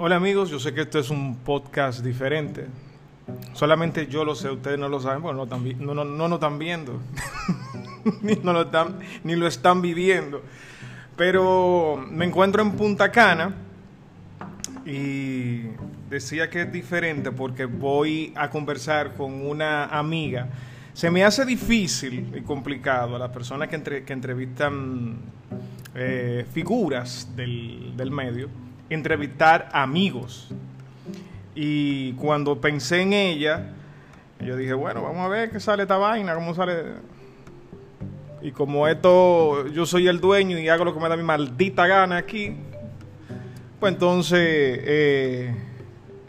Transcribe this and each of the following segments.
Hola amigos, yo sé que esto es un podcast diferente. Solamente yo lo sé, ustedes no lo saben, bueno, no, están lo están viendo, ni, no lo están, ni lo están viviendo. Pero me encuentro en Punta Cana y decía que es diferente porque voy a conversar con una amiga. Se me hace difícil y complicado a las personas que entrevistan eh, figuras del, del medio, entrevistar amigos. Y cuando pensé en ella, yo dije, bueno, vamos a ver qué sale esta vaina, cómo sale. Y como esto, yo soy el dueño y hago lo que me da mi maldita gana aquí, pues entonces eh,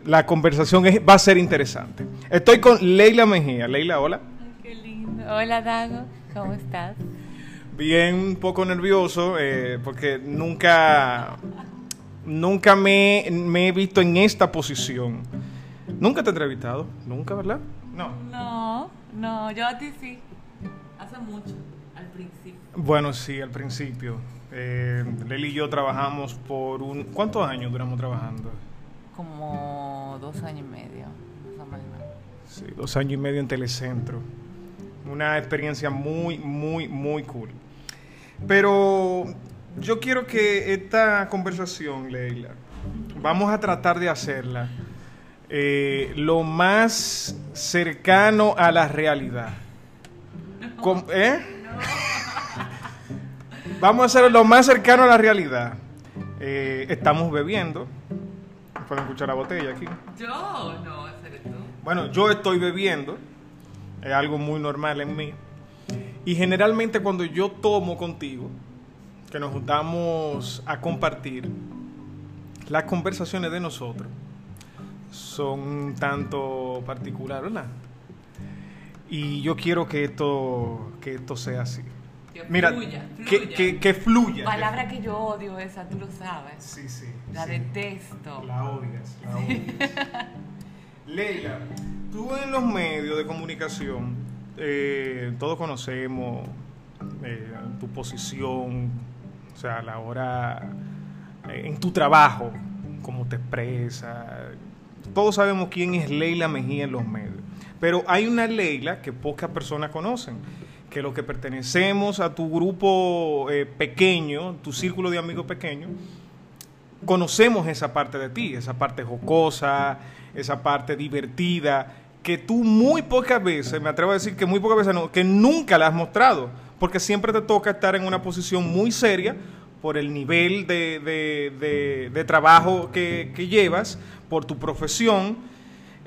la conversación es- va a ser interesante. Estoy con Leila Mejía. Leila, hola. Ay, qué lindo. Hola, Dago. ¿Cómo estás? Bien, un poco nervioso eh, porque nunca, nunca me, me he visto en esta posición. Nunca te he entrevistado, nunca, ¿verdad? No. No, no, yo a ti sí. Hace mucho, al principio. Bueno, sí, al principio. Eh, Leli y yo trabajamos por un... ¿Cuántos años duramos trabajando? Como dos años y medio, más o menos. Sí, dos años y medio en Telecentro. Una experiencia muy, muy, muy cool. Pero yo quiero que esta conversación, Leila, vamos a tratar de hacerla eh, lo más cercano a la realidad. ¿Eh? Vamos a hacerlo lo más cercano a la realidad. Eh, estamos bebiendo. Pueden escuchar la botella aquí. Yo, no, eres tú. Bueno, yo estoy bebiendo, es algo muy normal en mí. Y generalmente cuando yo tomo contigo, que nos juntamos a compartir, las conversaciones de nosotros son un tanto particular, ¿verdad? Y yo quiero que esto, que esto sea así. Que Mira, fluya, que, que- que fluya. Palabra que yo odio esa, tú lo sabes. Sí, sí. La sí. detesto. La odias, la odias. Leila, tú en los medios de comunicación, eh, todos conocemos eh, tu posición, o sea, a la hora, eh, en tu trabajo, cómo te expresas. Todos sabemos quién es Leila Mejía en los medios. Pero hay una Leila que pocas personas conocen, que los que pertenecemos a tu grupo eh, pequeño, tu círculo de amigos pequeño, conocemos esa parte de ti, esa parte jocosa, esa parte divertida, que tú muy pocas veces, me atrevo a decir que muy pocas veces no, que nunca la has mostrado, porque siempre te toca estar en una posición muy seria por el nivel de, de- de- de trabajo que, que llevas, por tu profesión.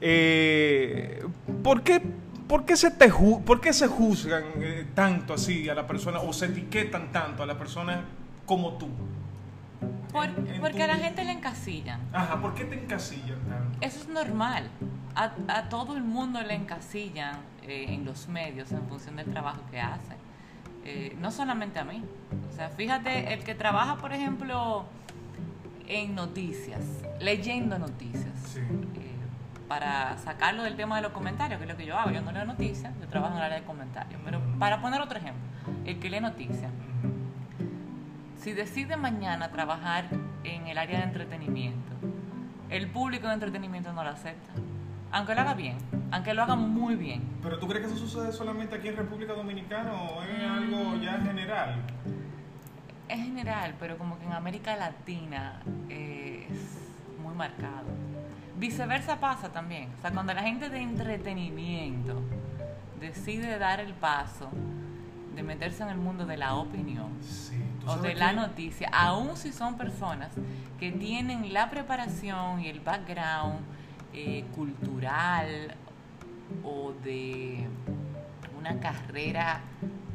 Eh, ¿por, qué, por qué se te ju- por qué se juzgan eh, tanto así a la persona o se etiquetan tanto a la persona como tú? Por- En- en porque tu- a la gente le encasillan. Ajá, ¿por qué te encasillan tanto? Eso es normal. A, a todo el mundo le encasillan eh, en los medios en función del trabajo que hace. Eh, no solamente a mí. O sea, fíjate, el que trabaja, por ejemplo, en noticias, leyendo noticias, Sí. eh, para sacarlo del tema de los comentarios, que es lo que yo hago. Yo no leo noticias, yo trabajo en el área de comentarios. Pero para poner otro ejemplo, el que lee noticias, si decide mañana trabajar en el área de entretenimiento, el público de entretenimiento no lo acepta. Aunque lo haga bien, aunque lo haga muy bien. ¿Pero tú crees que eso sucede solamente aquí en República Dominicana o es algo ya general? Es general, pero como que en América Latina eh, es muy marcado. Viceversa pasa también. O sea, cuando la gente de entretenimiento decide dar el paso de meterse en el mundo de la opinión, Sí. ¿tú o de la que- noticia, aun si son personas que tienen la preparación y el background eh, cultural o de una carrera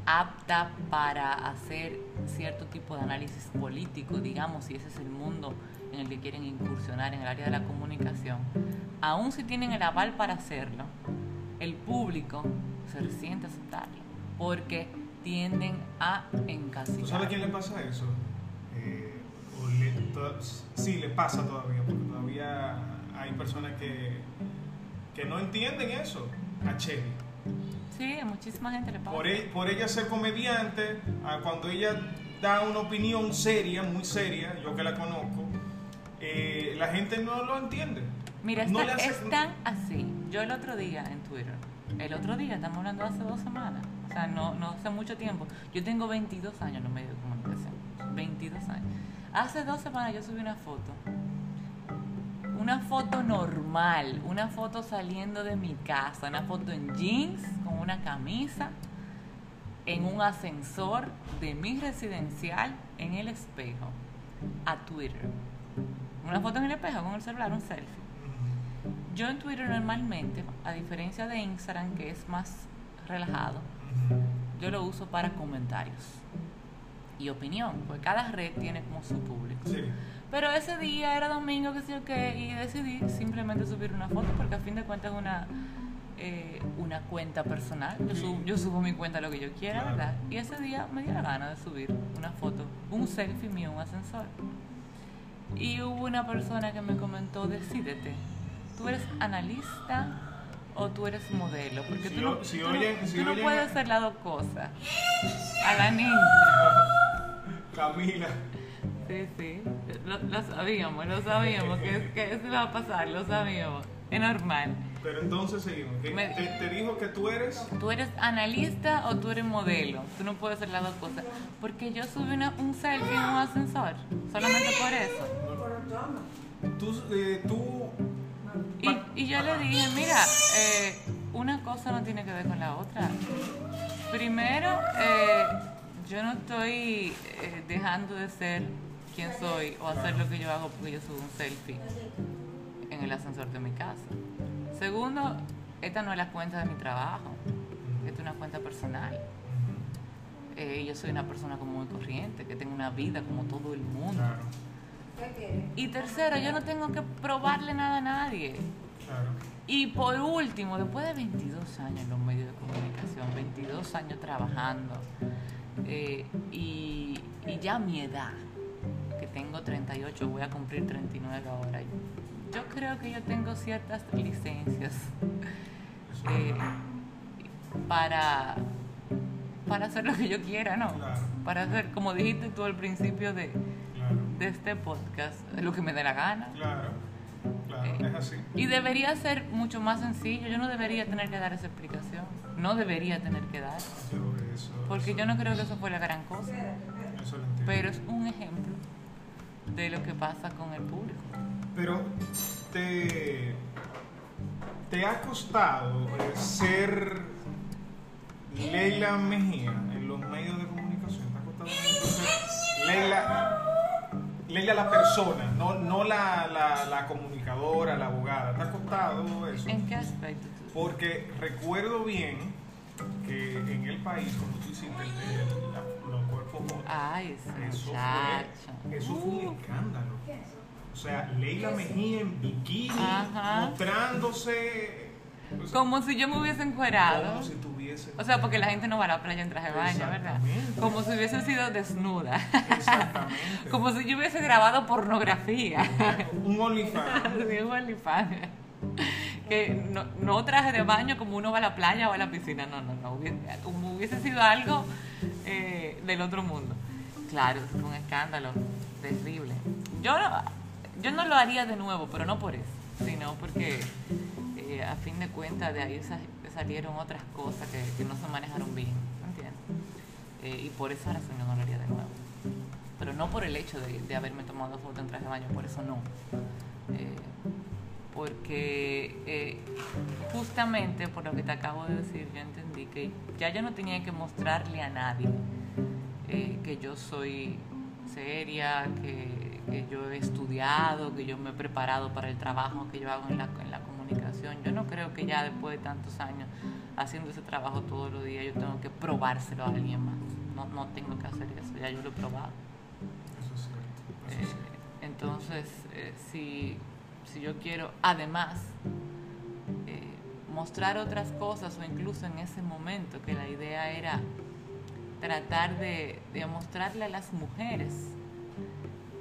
apta para hacer cierto tipo de análisis político, digamos, si ese es el mundo en el que quieren incursionar en el área de la comunicación, aun si tienen el aval para hacerlo, el público se resiente a aceptarlo, porque tienden a encasillar. ¿Tú sabes a quién le pasa eso? Eh, o le- sí, le pasa todavía, porque todavía hay personas que, que no entienden eso. A Chevy. Sí, a muchísima gente le pasa. Por, e- por ella ser comediante, a cuando ella da una opinión seria, muy seria, yo que la conozco, eh, la gente no lo entiende. Mira, No está- hace- es tan así. Yo el otro día en Twitter, el otro día, estamos hablando hace dos semanas, o sea, no, no hace mucho tiempo. Yo tengo 22 años en los medios de comunicación. 22 años. Hace dos semanas yo subí una foto. Una foto normal, una foto saliendo de mi casa, una foto en jeans, con una camisa, en un ascensor de mi residencial, en el espejo, a Twitter. Una foto en el espejo con el celular, un selfie. Yo en Twitter normalmente, a diferencia de Instagram, que es más relajado, yo lo uso para comentarios y opinión, porque cada red tiene como su público. Sí. Pero ese día era domingo, que sé yo qué, y decidí simplemente subir una foto, porque a fin de cuentas es una, eh, una cuenta personal. Yo, subo, yo subo mi cuenta lo que yo quiera, Claro. ¿verdad? Y ese día me dio la gana de subir una foto, un selfie mío, un ascensor. Y hubo una persona que me comentó, decídete, ¿tú eres analista o tú eres modelo? Porque Si tú, no, si tú no- oyen- si tú no oyen- puedes hacer las dos cosas. A la niña. Camila. Sí, sí, lo, lo sabíamos, lo sabíamos, que, que eso iba a pasar, lo sabíamos. Es normal. Pero entonces seguimos. ¿Qué- Me- te, te dijo que tú eres. ¿Tú eres analista o tú eres modelo? Tú no puedes hacer las dos cosas. Porque yo subí una- un selfie en un ascensor, solamente por eso. Tú. eh, tú Y, y yo le dije, mira, eh, una cosa no tiene que ver con la otra. Primero, eh, yo no estoy eh, dejando de ser quien soy o hacer lo que yo hago porque yo subo un selfie en el ascensor de mi casa. Segundo, esta no es la cuenta de mi trabajo, esta es una cuenta personal. Eh, yo soy una persona común y corriente, que tengo una vida como todo el mundo. Y tercero, yo no tengo que probarle nada a nadie. Y por último, después de 22 años en los medios de comunicación, 22 años trabajando, eh, y, y ya mi edad, que tengo 38, voy a cumplir 39 ahora, yo creo que yo tengo ciertas licencias eh, para, para hacer lo que yo quiera, ¿no? Claro. Para hacer, como dijiste tú al principio de, Claro. de este podcast, lo que me dé la gana. Claro. Claro. Eh, Es así. Y debería ser mucho más sencillo. Yo no debería tener que dar esa explicación. No debería tener que dar. Yo eso. Porque eso- yo no creo que eso fue la gran cosa. Eso lo entiendo. Pero es un ejemplo de lo que pasa con el público. Pero te, te ha costado eh, ser Leila Mejía en los medios de comunicación. ¿Te ha costado ser Leila, Leila la persona, no, no la, la, la comunicadora, la abogada? ¿Te ha costado eso? ¿En qué aspecto tú? Porque recuerdo bien que en el país, cuando tú hiciste la- Ay, eso fue, eso fue un escándalo. O sea, Leila Mejía en bikini, Ajá. mostrándose. o sea, Como si yo me hubiese encuerado. como si tuviese. O sea, porque la gente no va a la playa en traje de baño, ¿verdad? Como si hubiese sido desnuda. Exactamente. Como si yo hubiese grabado pornografía. un OnlyFans. Sí, un OnlyFans. Que no, no traje de baño como uno va a la playa o a la piscina, no, no, no, hubiese, hubiese sido algo eh, del otro mundo. Claro, fue un escándalo terrible. Yo no, yo no lo haría de nuevo, pero no por eso, sino porque eh, a fin de cuentas de ahí sa- salieron otras cosas que, que no se manejaron bien, ¿entiendes? Eh, y por esa razón yo no lo haría de nuevo. Pero no por el hecho de, de haberme tomado foto en traje de baño, por eso no. Eh, porque eh, justamente por lo que te acabo de decir, yo entendí que ya yo no tenía que mostrarle a nadie eh, que yo soy seria, que, que yo he estudiado, que yo me he preparado para el trabajo que yo hago en la, en la comunicación. Yo no creo que ya después de tantos años haciendo ese trabajo todos los días yo tengo que probárselo a alguien más. No, no tengo que hacer eso, ya yo lo he probado. Eso es cierto. Eso Eh, es cierto. entonces, eh, si, si yo quiero, además, eh, mostrar otras cosas o incluso en ese momento que la idea era tratar de, de mostrarle a las mujeres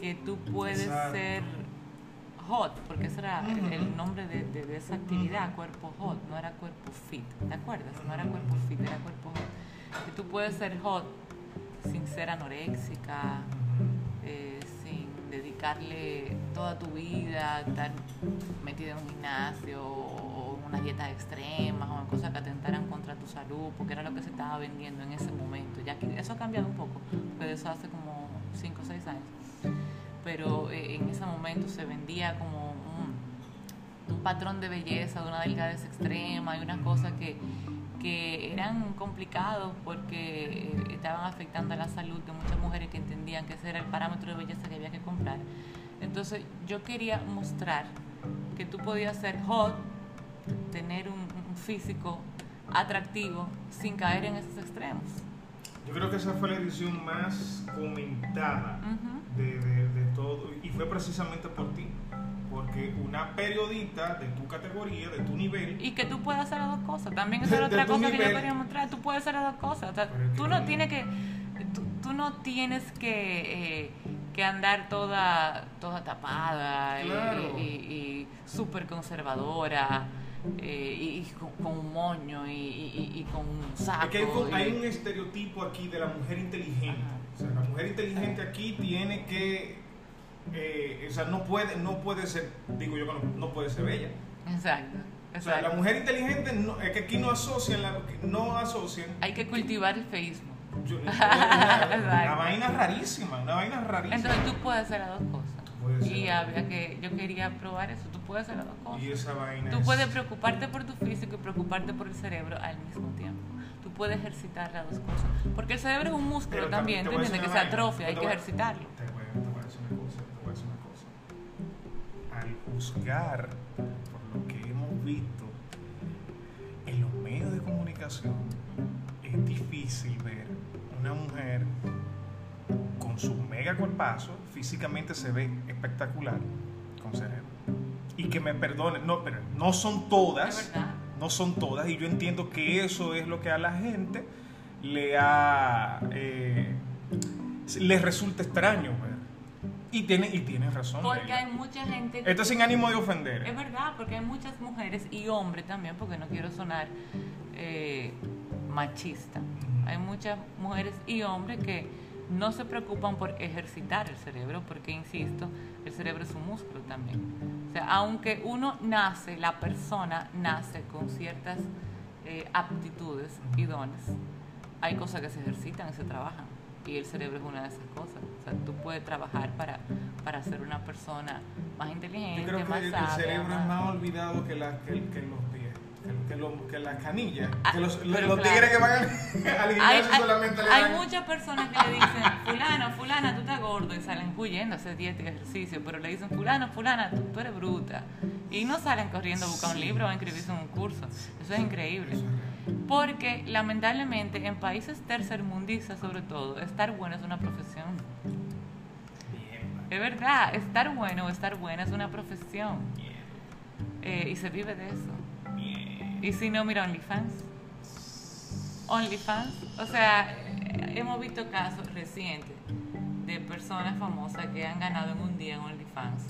que tú puedes Exacto. ser hot, porque ese era el, nombre de, de- de esa actividad, cuerpo hot, no era cuerpo fit, ¿te acuerdas? No era cuerpo fit, era cuerpo hot. Que tú puedes ser hot sin ser anoréxica, dedicarle toda tu vida, estar metido en un gimnasio o en una dieta extrema o en cosas que atentaran contra tu salud, porque era lo que se estaba vendiendo en ese momento. Ya que eso ha cambiado un poco, porque eso hace como 5 o 6 años. Pero eh, en ese momento se vendía como un, un patrón de belleza, de una delgadez extrema y una cosa que que eran complicados porque eh, estaban afectando a la salud de muchas mujeres que entendían que ese era el parámetro de belleza que había que comprar. Entonces yo quería mostrar que tú podías ser hot, tener un, físico atractivo sin caer en esos extremos. Yo creo que esa fue la edición más comentada de, de todo y fue precisamente por ti porque una periodista de tu categoría, de tu nivel... Y que tú puedes hacer las dos cosas. También esa es otra cosa que yo quería mostrar. Tú puedes hacer las dos cosas. tú no tienes que... Tú, no tienes que, eh, que andar toda, toda tapada y, y, súper conservadora. Eh, y, con, un moño y, con un saco. hay, hay, un estereotipo aquí de la mujer inteligente. O sea, la mujer inteligente aquí tiene que eh, o sea, no puede, no puede ser, digo yo, no, puede ser bella. Exacto. O sea, la mujer inteligente es que aquí no asocian, no asocian. Hay que cultivar el feísmo. una, vaina rarísima, una vaina rarísima. Entonces tú puedes hacer las dos cosas. Y había que, yo quería probar eso, tú puedes hacer las dos cosas. Y esa vaina tú puedes preocuparte por tu físico y preocuparte por el cerebro al mismo tiempo. Tú puedes ejercitar las dos cosas. Porque el cerebro es un músculo también, ¿tú entiendes? Que se atrofia, hay que ejercitarlo. Te voy, te a decir una cosa juzgar por lo que hemos visto en los medios de comunicación, es difícil ver una mujer con su mega cuerpazo, físicamente se ve espectacular, con cerebro. Y que me perdonen, no, pero no son todas, no son todas, y yo entiendo que eso es lo que a la gente le ha, eh, les resulta extraño. Y tiene, y tiene razón. Porque hay mucha gente. Esto sin ánimo de ofender. Es verdad, porque hay muchas mujeres y hombres también, porque no quiero sonar eh, machista. Hay muchas mujeres y hombres que no se preocupan por ejercitar el cerebro, porque, insisto, el cerebro es un músculo también. O sea, aunque uno nace, la persona nace con ciertas eh, aptitudes y dones, hay cosas que se ejercitan y se trabajan y el cerebro es una de esas cosas. O sea, tú puedes trabajar para, para ser una persona más inteligente, Yo creo que el, cerebro es más olvidado que, la, que, que los pies. Que, lo, que las canillas, ah, que los, los tigres que van al, gimnasio hay, solamente hay, Hay muchas personas que le dicen, fulano, fulana, tú estás gordo y salen huyendo a hacer dieta y ejercicio, pero le dicen, fulano, fulana, tú, tú eres bruta. Y no salen corriendo a buscar un libro o a inscribirse en un curso. Eso es increíble. Porque lamentablemente en países tercermundistas sobre todo, estar bueno es una profesión. Es verdad, estar bueno o estar buena es una profesión. Eh, y se vive de eso. Y si no, mira OnlyFans. OnlyFans. O sea, hemos visto casos recientes de personas famosas que han ganado en un día en OnlyFans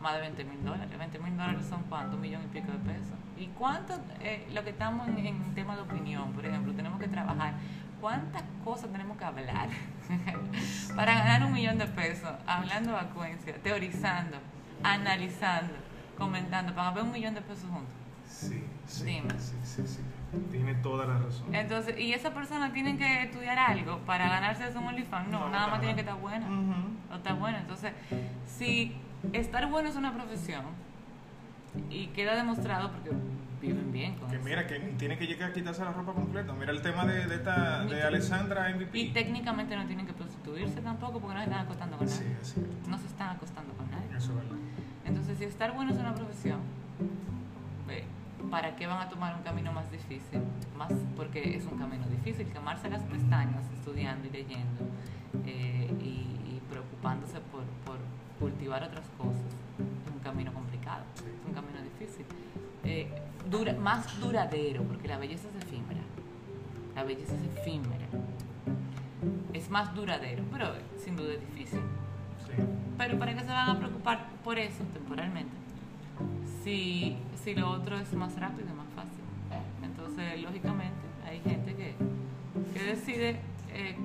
más de 20 mil dólares. 20 mil dólares son cuánto, un millón y pico de pesos. ¿Y cuánto, eh, lo que estamos en, en tema de opinión, por ejemplo, tenemos que trabajar, cuántas cosas tenemos que hablar para ganar un millón de pesos, hablando vacuencia, teorizando, analizando, comentando, para ver un millón de pesos juntos? Sí, sí, sí, sí, Tiene toda la razón. Entonces, ¿y esa persona tiene que estudiar algo para ganarse eso en OnlyFans? No, nada más tiene que estar buena. No está buena. Entonces, si estar bueno es una profesión y queda demostrado porque viven bien con que mira que tiene que llegar a quitarse la ropa completa. Mira el tema de, de esta de Alessandra MVP y técnicamente no tienen que prostituirse tampoco porque no se están acostando con nadie. no se están acostando con nadie. Eso es verdad. Entonces si estar bueno es una profesión ¿para qué van a tomar un camino más difícil? Más porque es un camino difícil, quemarse las pestañas estudiando y leyendo eh, y, preocupándose por, por cultivar otras cosas es un camino complicado, Eh, dura, más duradero, porque la belleza es efímera. La belleza es efímera. Es más duradero, pero sin duda es difícil. Pero ¿para qué se van a preocupar por eso temporalmente? Si, si lo otro es más rápido y más fácil. Entonces, lógicamente, hay gente que, que decide eh,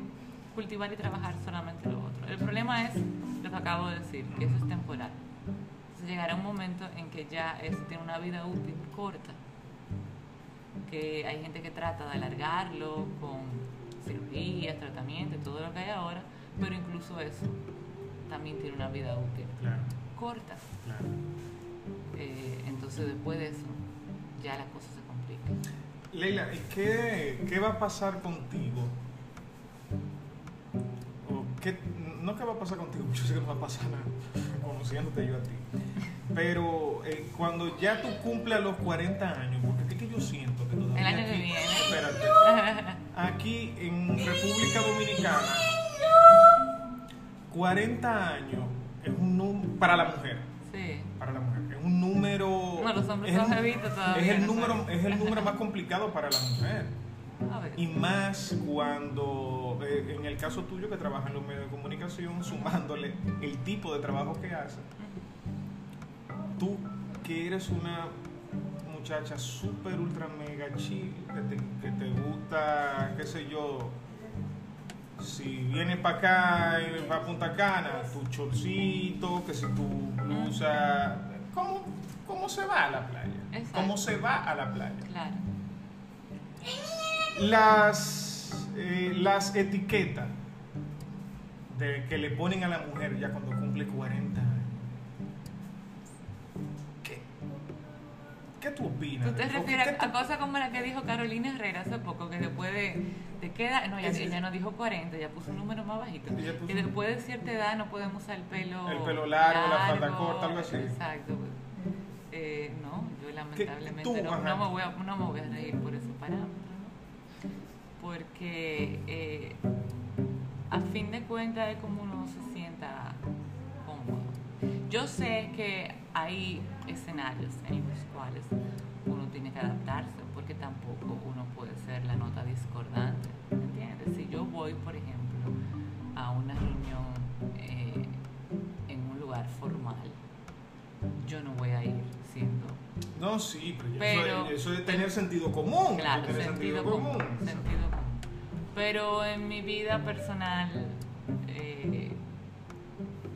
cultivar y trabajar solamente lo otro. El problema es lo que acabo de decir, que eso es temporal. Llegará un momento en que ya eso tiene una vida útil corta, que hay gente que trata de alargarlo con cirugías, tratamientos, todo lo que hay ahora, pero incluso eso también tiene una vida útil Claro, corta. claro. Eh, entonces después de eso ya la cosa se complica. Leila, ¿y qué, qué va a pasar contigo? O qué, no qué va a pasar contigo, yo sé que no va a pasar nada, conociéndote yo a ti. Pero eh, cuando ya tú cumplas los 40 años, porque es que yo siento que todavía El año que aquí- viene. Espérate. Aquí en República Dominicana, 40 años es un número para la mujer. Sí. Para la mujer. Es un número. No, los hombres es son todavía, Es el, ¿no? número, es el número más complicado para la mujer. Y más cuando, eh, en el caso tuyo que trabajas en los medios de comunicación, sumándole el tipo de trabajo que haces, tú que eres una muchacha súper, ultra, mega chill, que te, que te gusta, qué sé yo, si vienes para acá y para Punta Cana, tu chorcito, que si tu blusa, ¿cómo, ¿cómo se va a la playa? Exacto. ¿Cómo se va a la playa? Claro. Las, eh, las etiquetas de que le ponen a la mujer ya cuando cumple 40 años. ¿Qué, qué tú opinas? ¿Tú te refieres ¿Qué tú- a cosas como la que dijo Carolina Herrera hace poco, que después de, de qué edad, no, ella, ella no dijo 40, ella puso un número más bajito, que después de cierta edad no podemos usar el pelo El pelo largo, la falda corta, algo así. Exacto. Eh, no, yo lamentablemente tú, no, no me voy a, no me voy a reír por ese parámetro, ¿no? Porque eh, a fin de cuentas es como uno se sienta cómodo. Yo sé que hay escenarios en los cuales uno tiene que adaptarse, porque tampoco uno puede ser la nota discordante, ¿entiendes? Si yo voy, por ejemplo, a una reunión eh, en un lugar formal, yo no voy a ir siendo No, sí, pero, Pero- eso, es, eso es tener sentido común. Claro, tener sentido, común, sentido común. Pero en mi vida personal eh,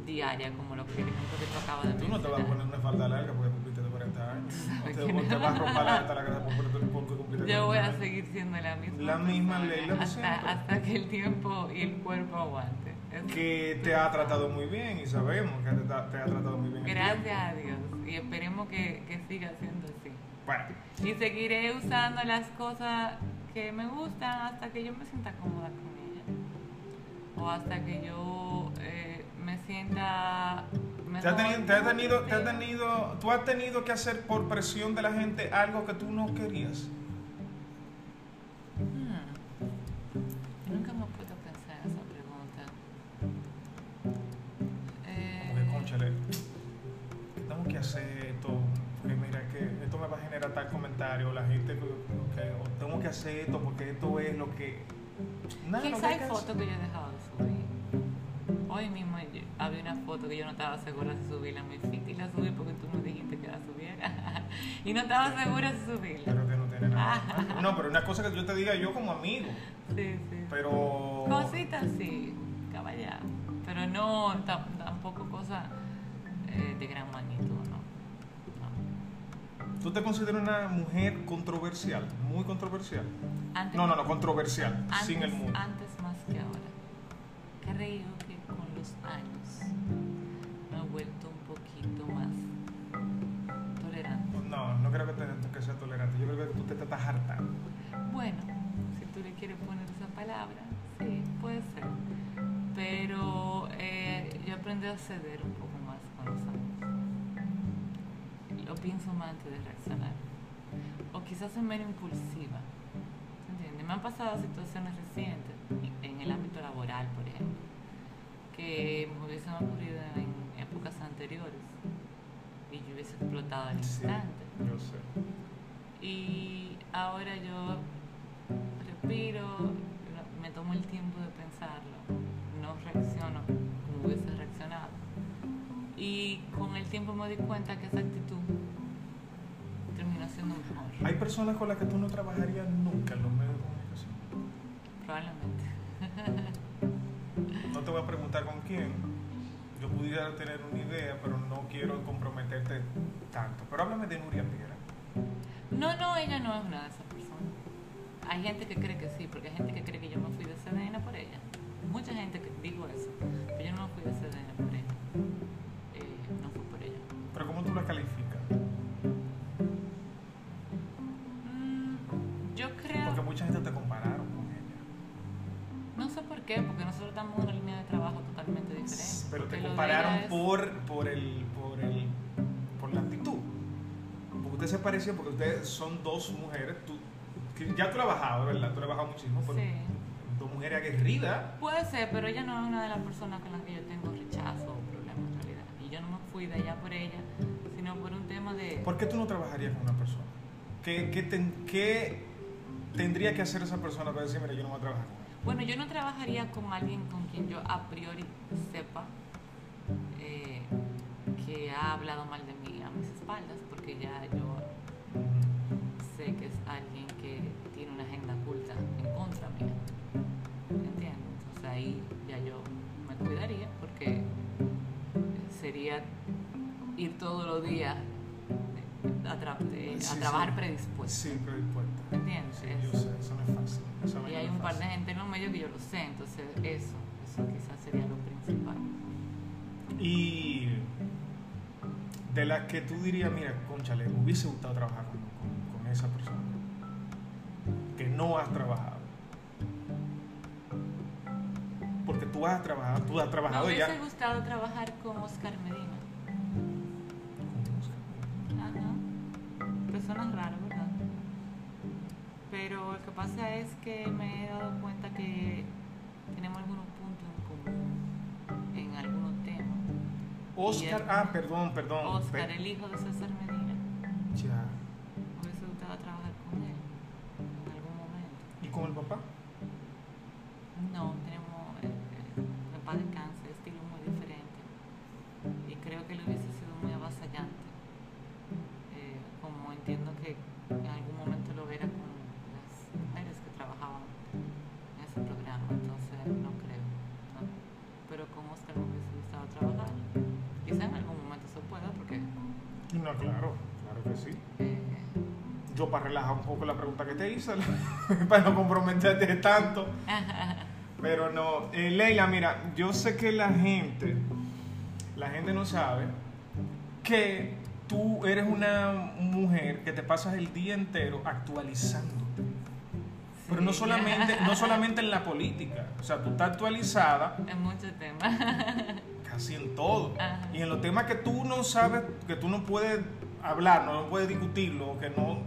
diaria, como lo que el ejemplo que tú acabas de Tú no te vas a mencionar, poner una falda larga porque cumpliste de 40 años. No te, no te vas a romper la grasa porque, cumpliste yo voy 40 a seguir siendo la misma. La misma Leila hasta, hasta que el tiempo y el cuerpo aguante. Eso- Que te ha tratado muy bien y sabemos que te, ha- te ha tratado muy bien. Gracias a Dios. Y esperemos que, que siga siendo así. Bueno, Y seguiré usando las cosas que me gustan hasta que yo me sienta cómoda con ellas. O hasta que yo eh, me sienta mejor. ¿te has tenido, te has tenido, te has tenido- tú has tenido que hacer por presión de la gente algo que tú no querías. Hmm. Que hacer esto, porque mira que esto me va a generar tal comentario, la gente que, tengo que hacer esto porque esto es lo que... Nada, no Quizá hay fotos que yo he dejado de subir. Hoy mismo yo- había una foto que yo no estaba segura si subirla en mi feed y la subí porque tú me dijiste que la subiera. y no estaba segura si subirla. Pero que no tiene nada. No, pero una cosa que yo te diga yo como amigo, Sí, sí. pero... Cositas sí, caballá. Pero no, tam- tampoco cosas eh, de gran magnitud. ¿Tú te consideras una mujer controversial? Muy controversial. Antes, No, no, no, controversial, antes, sin el mundo. Antes más que ahora. Creo que con los años me he vuelto un poquito más tolerante. No, no creo que, te, que sea tolerante. Yo creo que tú te estás hartando. Bueno, si tú le quieres poner esa palabra, sí, puede ser. Pero eh, yo aprendí a ceder un poco Antes de reaccionar. O quizás soy menos impulsiva. ¿Entiendes? Me han pasado situaciones recientes, en el ámbito laboral, por ejemplo, que me hubiesen ocurrido en épocas anteriores y yo hubiese explotado al Sí, instante. yo sé. Y ahora yo respiro, me tomo el tiempo de pensarlo, no reacciono como hubiese reaccionado. Y con el tiempo me di cuenta que esa actitud mejor, Hay personas con las que tú no trabajarías nunca en los medios de comunicación. probablemente. voy a preguntar con quién. Yo pudiera tener una idea, pero no quiero comprometerte tanto. Pero háblame de Nuria Piera. No, no, ella no es una de esas personas. Hay gente que cree que sí, porque hay gente que cree que yo me fui de CDN por ella. Mucha gente que digo eso, pero yo no me fui de CDN por ella. Eh, no fue por ella. Pero ¿cómo tú la calificas? Mucha gente te compararon con ella. No sé por qué, porque nosotros estamos en una línea de trabajo totalmente diferente. Pero te compararon es- por, por, el, por, el, por la actitud. Porque ustedes se parecían, porque ustedes son dos mujeres. Tú, que ya tú la has bajado, ¿verdad? Tú la has bajado muchísimo. Pero Sí. Dos mujeres aguerridas. Puede ser, pero ella no es una de las personas con las que yo tengo rechazo o problemas en realidad. Y yo no me fui de allá por ella, sino por un tema de... ¿Por qué tú no trabajarías con una persona? ¿Qué, qué, ten- qué tendría que hacer esa persona para decir, mira, yo no voy a trabajar con? Bueno, yo no trabajaría con alguien con quien yo a priori sepa eh, que ha hablado mal de mí a mis espaldas, porque ya yo sé que es alguien que tiene una agenda oculta en contra mía. ¿Entiendes? Entonces ahí ya yo me cuidaría porque sería ir todos los días a, tra- de- a Sí, trabajar sí. predispuesto. Sí, predispuesta. ¿Entiendes? Sí, yo sé, eso no es fácil. Eso Y hay un par de gente en los medios que yo lo sé, entonces eso, eso quizás sería lo principal. Y de las que tú dirías, mira, conchale, me hubiese gustado trabajar con, con- con esa persona. Que no has trabajado. Porque tú has trabajado, tú has Me trabajado hubiese ya. gustado trabajar con Oscar Medina. Personas raras, ¿verdad? Pero lo que pasa es que me he dado cuenta que tenemos algunos puntos en común en algunos temas. Oscar, ah, perdón, perdón. Oscar, el hijo de César Medina, Ya. me hubiese gustado trabajar con él en algún momento. ¿Y con el papá? No, tenemos No, claro, claro que sí. Yo para relajar un poco la pregunta que te hice, para no comprometerte tanto. Pero no, eh, Leila, mira, yo sé que la gente, la gente no sabe que tú eres una mujer que te pasas el día entero actualizándote. Pero no solamente, no solamente en la política, o sea, tú estás actualizada en muchos temas. casi en todo. Ajá. Y en los temas que tú no sabes, que tú no puedes hablar, no puedes discutirlo, que no...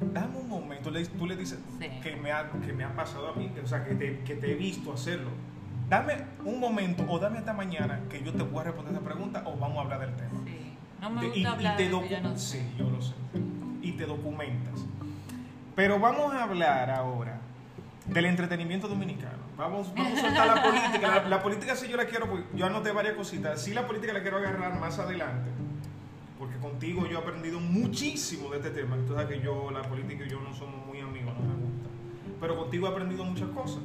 Dame un momento, le- tú le dices Sí. que, me ha, que me ha pasado a mí, o sea, que te, que te he visto hacerlo. Dame un momento o dame hasta mañana que yo te voy a responder esa pregunta o vamos a hablar del tema. Sí. No me Te- gusta y, y hablar te de lo que yo docu- no sé. Sí, yo lo sé. Y te documentas. Pero vamos a hablar ahora del entretenimiento dominicano. Vamos, vamos a soltar la política. La, política sí yo la quiero, yo anoté varias cositas. Sí la política la quiero agarrar más adelante. Porque contigo yo he aprendido muchísimo de este tema. Tú sabes que yo, la política y yo no somos muy amigos, no me gusta. Pero contigo he aprendido muchas cosas.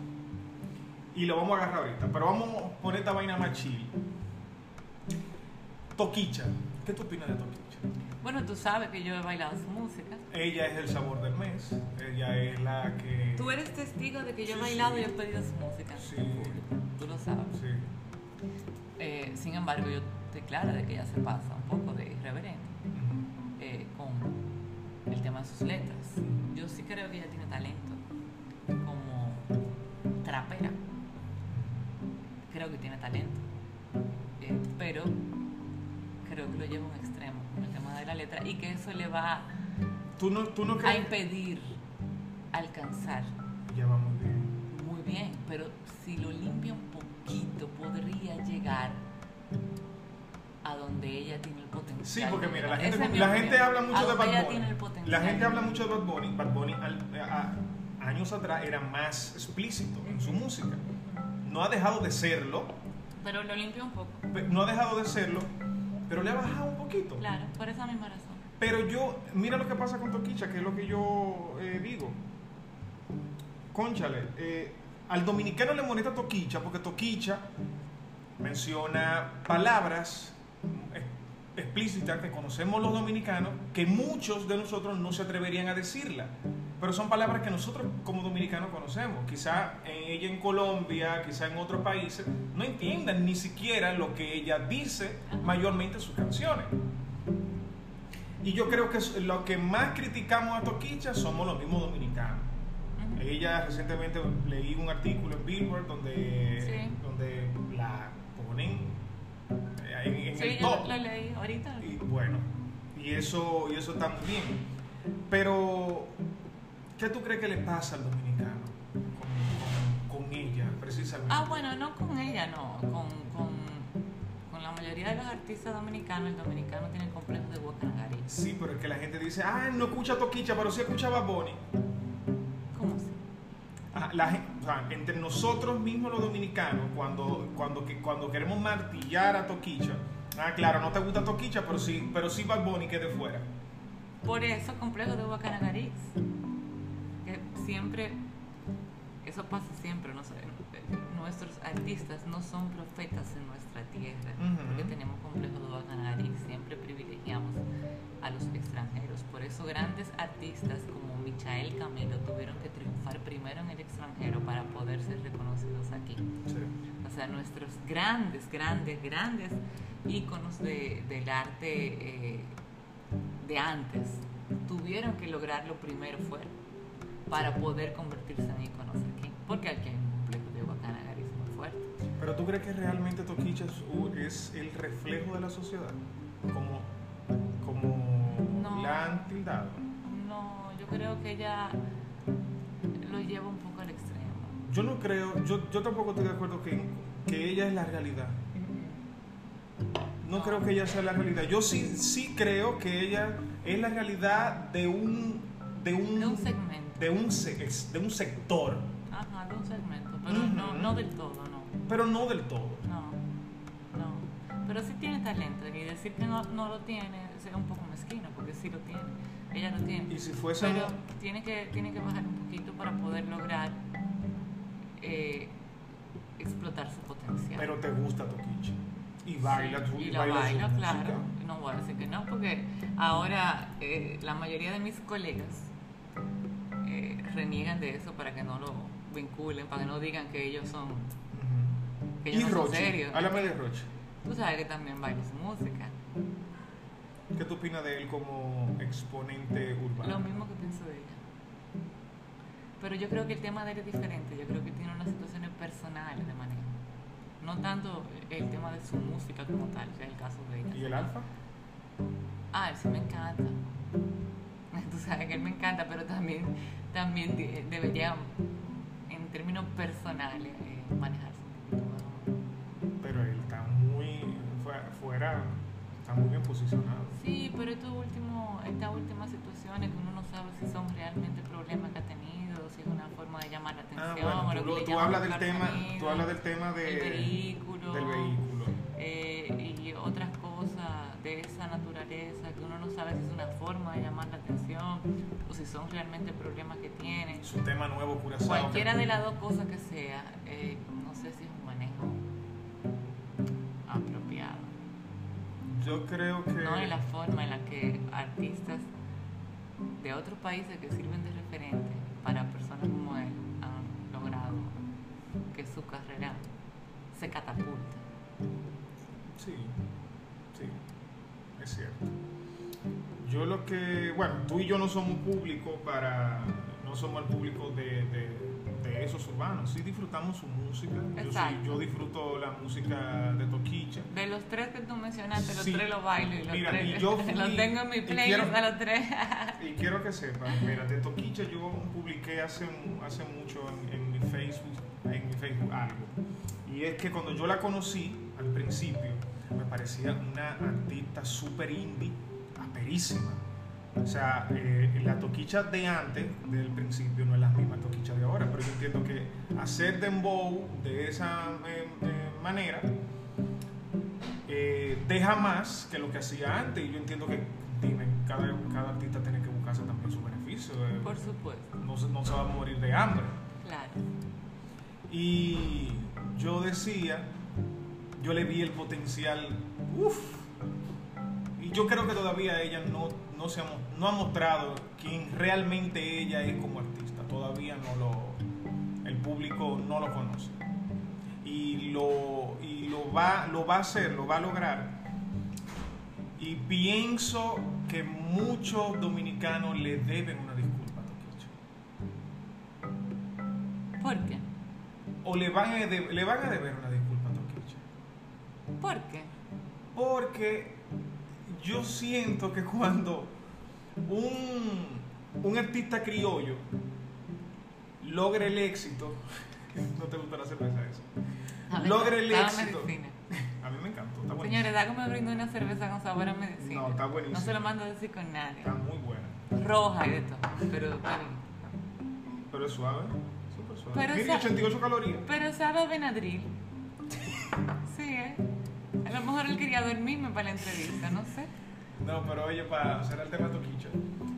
Y lo vamos a agarrar ahorita. Pero vamos a poner esta vaina más chill. Toquicha. ¿Qué tú opinas de Toquicha? Bueno, tú sabes que yo he bailado su música. Ella es el sabor del mes. Ella es la que. Tú eres testigo de que yo he Sí, bailado sí. y he pedido su música. Sí. Tú lo sabes. Sí. Eh, sin embargo, yo estoy clara de que ella se pasa un poco de irreverente eh, con el tema de sus letras. Yo sí creo que ella tiene talento como trapera. Creo que tiene talento. Eh, pero creo que lo lleva a un extremo con el tema de la letra y que eso le va ¿Tú no, tú no a impedir alcanzar Ella va muy bien. muy bien, pero si lo limpia un poquito podría llegar a donde ella tiene el potencial. Sí, porque mira, la gente, la habla mucho de Bad Bunny. La gente habla mucho de Bad Bunny. Bad Bunny al- a- años atrás era más explícito en su música. No ha dejado de serlo, Pero lo limpia un poco. no ha dejado de serlo, pero le ha bajado un poquito. Claro, por esa misma razón. Pero yo, mira lo que pasa con Toquicha, que es lo que yo eh, digo. Conchale, eh, al dominicano le molesta Toquicha porque Toquicha menciona palabras explícitas que conocemos los dominicanos que muchos de nosotros no se atreverían a decirla. Pero son palabras que nosotros como dominicanos conocemos. Quizá en ella en Colombia, quizá en otros países, no entiendan ni siquiera lo que ella dice mayormente en sus canciones. Y yo creo que lo que más criticamos a Toquicha somos los mismos dominicanos. Ella recientemente leí un artículo en Billboard donde, donde la ponen en, en sí, el top. Yo lo leí ahorita. Y bueno, y eso, y eso está muy bien. Pero, ¿qué tú crees que le pasa al dominicano con, con, ella, precisamente? Ah, bueno, no con ella, no. Con, con, con, la mayoría de los artistas dominicanos, el dominicano tiene el complejo de Guacanagari. Sí, pero es que la gente dice, ah, no escucha Toquicha, pero sí escucha Bad Bunny. ¿Cómo así? La, o sea, entre nosotros mismos los dominicanos, cuando, cuando, cuando queremos martillar a Toquicha, ah, claro, no te gusta Toquicha, pero sí, pero sí Bad Bunny que de fuera. Por eso, complejo de Guacanagariz, que siempre, eso pasa siempre, no sé, nuestros artistas no son profetas en nuestra tierra, porque tenemos complejo de Guacanagariz, siempre privilegiamos a los extranjeros. Por eso grandes artistas como Michael Camilo tuvieron que triunfar primero en el extranjero para poder ser reconocidos aquí. O sea, nuestros grandes, grandes, grandes íconos de, del arte eh, de antes tuvieron que lograrlo primero fuera para poder convertirse en íconos aquí. Porque aquí hay un complejo de Guacanagari muy fuerte. Pero tú crees que realmente Toquicha es el reflejo de la sociedad? Como, como la han tildado creo que ella lo lleva un poco al extremo. Yo no creo, yo, yo tampoco estoy de acuerdo que, que ella es la realidad. No, creo que ella sea la realidad. Yo sí, sí creo que ella es la realidad de un... De un, de un segmento. De un, de un sector. Ajá, de un segmento, pero no, no del todo, no. Pero no del todo. No, no. Pero sí tiene talento y decir que no, no lo tiene es un poco mezquino, porque sí lo tiene ella lo tiene. ¿Y si fuese Pero tiene que, tiene que bajar un poquito para poder lograr eh, explotar su potencial. Pero te gusta Toquicha. Y baila, tú, y, y la baila, claro. No voy a decir que no, porque ahora eh, la mayoría de mis colegas eh, reniegan de eso para que no lo vinculen, para que no digan que ellos son, que ellos ¿Y no son serios. Háblame de Roche. Tú sabes que también baila su música. ¿Qué tú opinas de él como exponente urbano? Lo mismo que pienso de ella. Pero yo creo que el tema de él es diferente. Yo creo que tiene unas situaciones personales de manejo. No tanto el tema de su música como tal, que es el caso de ella. ¿Y el alfa? Ah, él sí me encanta. Tú sabes que él me encanta, pero también, también debería, muy bien posicionado. Sí, pero estos último, estas últimas situaciones que uno no sabe si son realmente problemas que ha tenido, si es una forma de llamar la ah, atención. Ah, bueno, tú, tú hablas del tema, tú hablas del tema de, vehículo, del vehículo. Eh, y otras cosas de esa naturaleza que uno no sabe si es una forma de llamar la atención o si son realmente problemas que tiene. Su tema nuevo, curazao. Cualquiera de las dos cosas que sea, eh, no sé si Yo creo que... No en la forma en la que artistas de otros países que sirven de referente para personas como él han logrado que su carrera se catapulte. Sí, sí, es cierto. Yo lo que, bueno, tú y yo no somos público para, no somos el público de esos urbanos. Sí disfrutamos su música. Yo, yo, disfruto la música de Toquicha. De los tres que tú mencionaste, los tres los bailo y los mira, tres y yo los tengo en mi playlist a los tres. y quiero que sepas, mira, de Toquicha yo publiqué hace, hace mucho en, mi Facebook, en mi Facebook algo. Y es que cuando yo la conocí al principio, me parecía una artista súper indie, aperísima o sea, eh, la toquicha de antes, del principio, no es la misma toquicha de ahora, pero yo entiendo que hacer dembow de esa eh, manera eh, deja más que lo que hacía antes. Y yo entiendo que cada, cada artista tiene que buscarse también su beneficio. Por supuesto. No, no se va a morir de hambre. Claro. Y yo decía yo le vi el potencial. Uf. Y yo creo que todavía ella no, no, se ha, mo- no ha mostrado quién realmente ella es como artista. Todavía no lo. El público no lo conoce. Y lo, y lo, va, lo va a hacer, lo va a lograr. Y pienso que muchos dominicanos le deben una disculpa a Toquicha. ¿Por qué? O le van a, de- le van a deber una disculpa a Toquicha. ¿Por qué? Porque yo siento que cuando un, un artista criollo logra el éxito, no te gusta la cerveza mí logra el éxito. A mí me encantó, está buenísimo. Señores, Dago me brindó una cerveza con sabor a medicina. No, está buenísimo. No se lo mando a decir con nadie. Está muy buena, Roja y de todo, pero está bien. pero es suave, súper suave. Pero Tiene esa- 88 calorías. Pero sabe a Benadryl. Sí, ¿eh? A lo mejor él quería dormirme para la entrevista, no sé. No, pero oye, para hacer el tema Toquicha.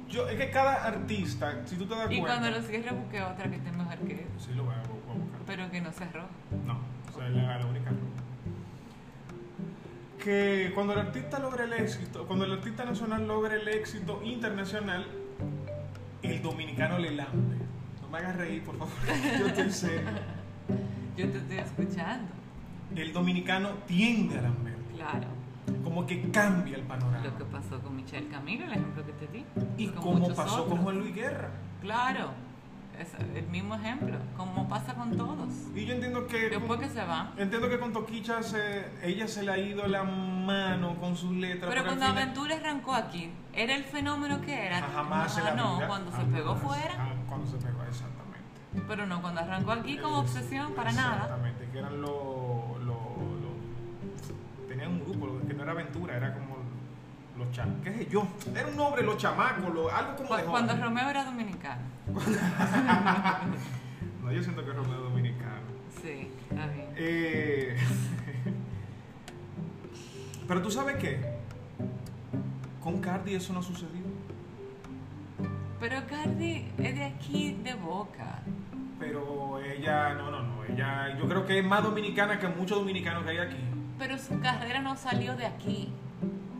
Yo, es que cada artista, si tú te das Y cuenta... cuando lo cierre busqué otra que esté mejor que él, Sí, lo voy a, voy a buscar. pero que no sea roja. No, o sea, la, la única ruta. Que cuando el artista logra el éxito, cuando el artista nacional logra el éxito internacional, el dominicano le lambe. No me hagas reír, por favor, yo estoy en serio. Yo te estoy escuchando. El dominicano tiende a lamber, Claro. como que cambia el panorama. Lo que pasó con Michelle Camilo, el ejemplo que te di. Y como pasó con. Juan Luis Guerra. Claro. Es el mismo ejemplo, como pasa con todos. Y yo entiendo que... Después que se va. Entiendo que con Toquicha se, ella se le ha ido la mano con sus letras. Pero cuando final- Aventura arrancó aquí, ¿era el fenómeno que era? Ah, Jamás en Ah, la no, vida, cuando se jamás, pegó fuera. ah, Cuando se pegó, exactamente. Pero no, cuando arrancó aquí como Es- obsesión, para nada. Exactamente, que eran los. Tenían un grupo que no era aventura, era como los chamacos. ¿Qué sé yo? Era un nombre, los chamacos, lo- algo como de Cu- Cuando joven. Romeo era dominicano. No, yo siento que es Romeo Dominicano. Sí, está bien. Eh, Pero tú sabes qué? Con Cardi eso no sucedió. Pero Cardi es de aquí, de Boca. Pero ella, no, no, no. Ella, yo creo que es más dominicana que muchos dominicanos que hay aquí. Pero su carrera no salió de aquí.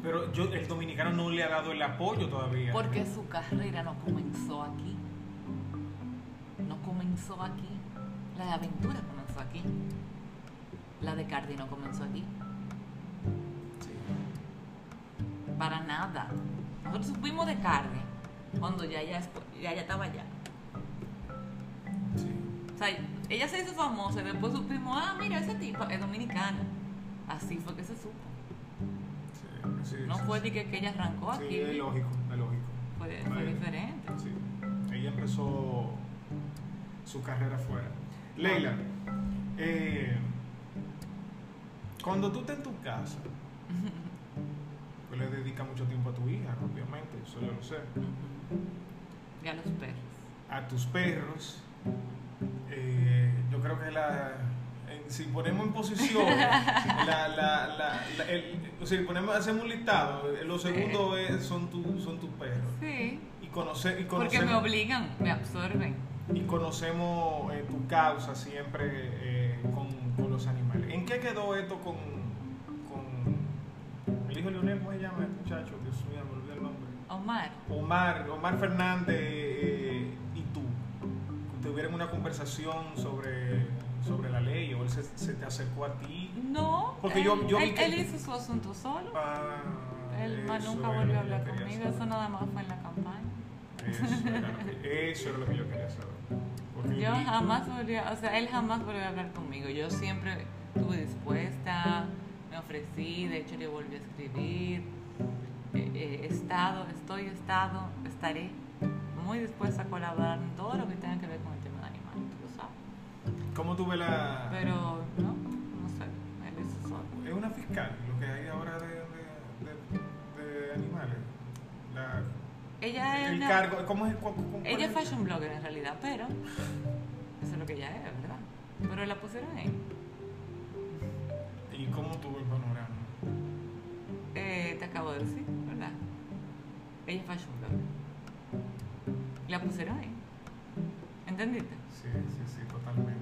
Pero yo, el dominicano no le ha dado el apoyo todavía. Porque su carrera no comenzó aquí. No comenzó aquí. La de Aventura comenzó aquí. La de Cardi no comenzó aquí. Para nada. Nosotros supimos de Cardi cuando ya ya, ya, ya estaba allá. Sí. O sea, ella se hizo famosa y después supimos, ah, mira, ese tipo es dominicana. Así fue que se supo. Sí, sí, No sí, fue de que, que ella arrancó Sí, aquí. es lógico, es lógico. Fue, fue diferente. Sí. Ella empezó su carrera afuera. Leila, eh, cuando tú estás en tu casa, pues le dedicas mucho tiempo a tu hija, obviamente, eso lo sé. Y a los perros. A tus perros, eh, yo creo que la, si ponemos en posición, la, la, el- si ponemos, hacemos un listado, eh, lo segundo es- son, tu- son tus perros. Sí. Y, conocer, y Porque me obligan, me absorben. y conocemos eh, tu causa siempre eh, con, con los animales. ¿En qué quedó esto con, con el hijo Leonel? ¿Cómo se llama el muchacho? Dios mío, me olvidé el nombre. Omar. Omar, Omar Fernández eh, y tú, tuvieron una conversación sobre, sobre la ley o él se, se te acercó a ti. No, Porque él, yo- yo él, que- él hizo su asunto solo. Ah, Él más nunca volvió a hablar conmigo, eso nada más fue en la campaña. Eso era lo que, eso era lo que yo quería saber. Porque Yo jamás volví, a- o sea, él jamás volvió a hablar conmigo. Yo siempre estuve dispuesta, me ofrecí, de hecho le volví a escribir. Eh, eh, estado, estoy, estado, estaré muy dispuesta a colaborar en todo lo que tenga que ver con ¿Cómo tuve la...? Pero no, no sé, él. Es una fiscal lo que hay ahora de, de, de, de animales. La, Ella es el una- cargo, ¿cómo es? cu- cuál Ella es fashion blogger en realidad, pero eso es lo que ella es, ¿verdad? Pero la pusieron ahí. ¿Y cómo tuvo el panorama? Eh, te acabo de decir, ¿verdad? Ella es fashion blogger. La pusieron ahí. ¿Entendiste? Sí, sí, sí.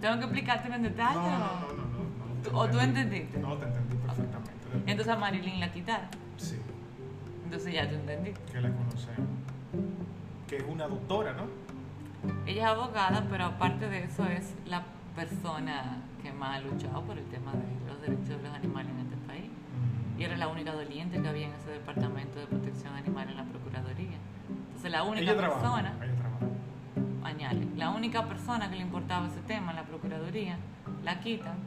Tengo que explicártelo en detalle. No, no, o- no, ¿O tú entendí. entendiste? No, te entendí perfectamente. Entonces a Marilyn la quitaron. Sí, Entonces ya tú entendiste. que la conocemos. Que es una doctora, ¿no? Ella es abogada, pero aparte de eso es la persona que más ha luchado por el tema de los derechos de los animales en este país. Y era la única doliente que había en ese departamento de protección animal en la Procuraduría. Entonces la única Ella persona, trabaja. La única persona que le importaba ese tema la Procuraduría, la quitan.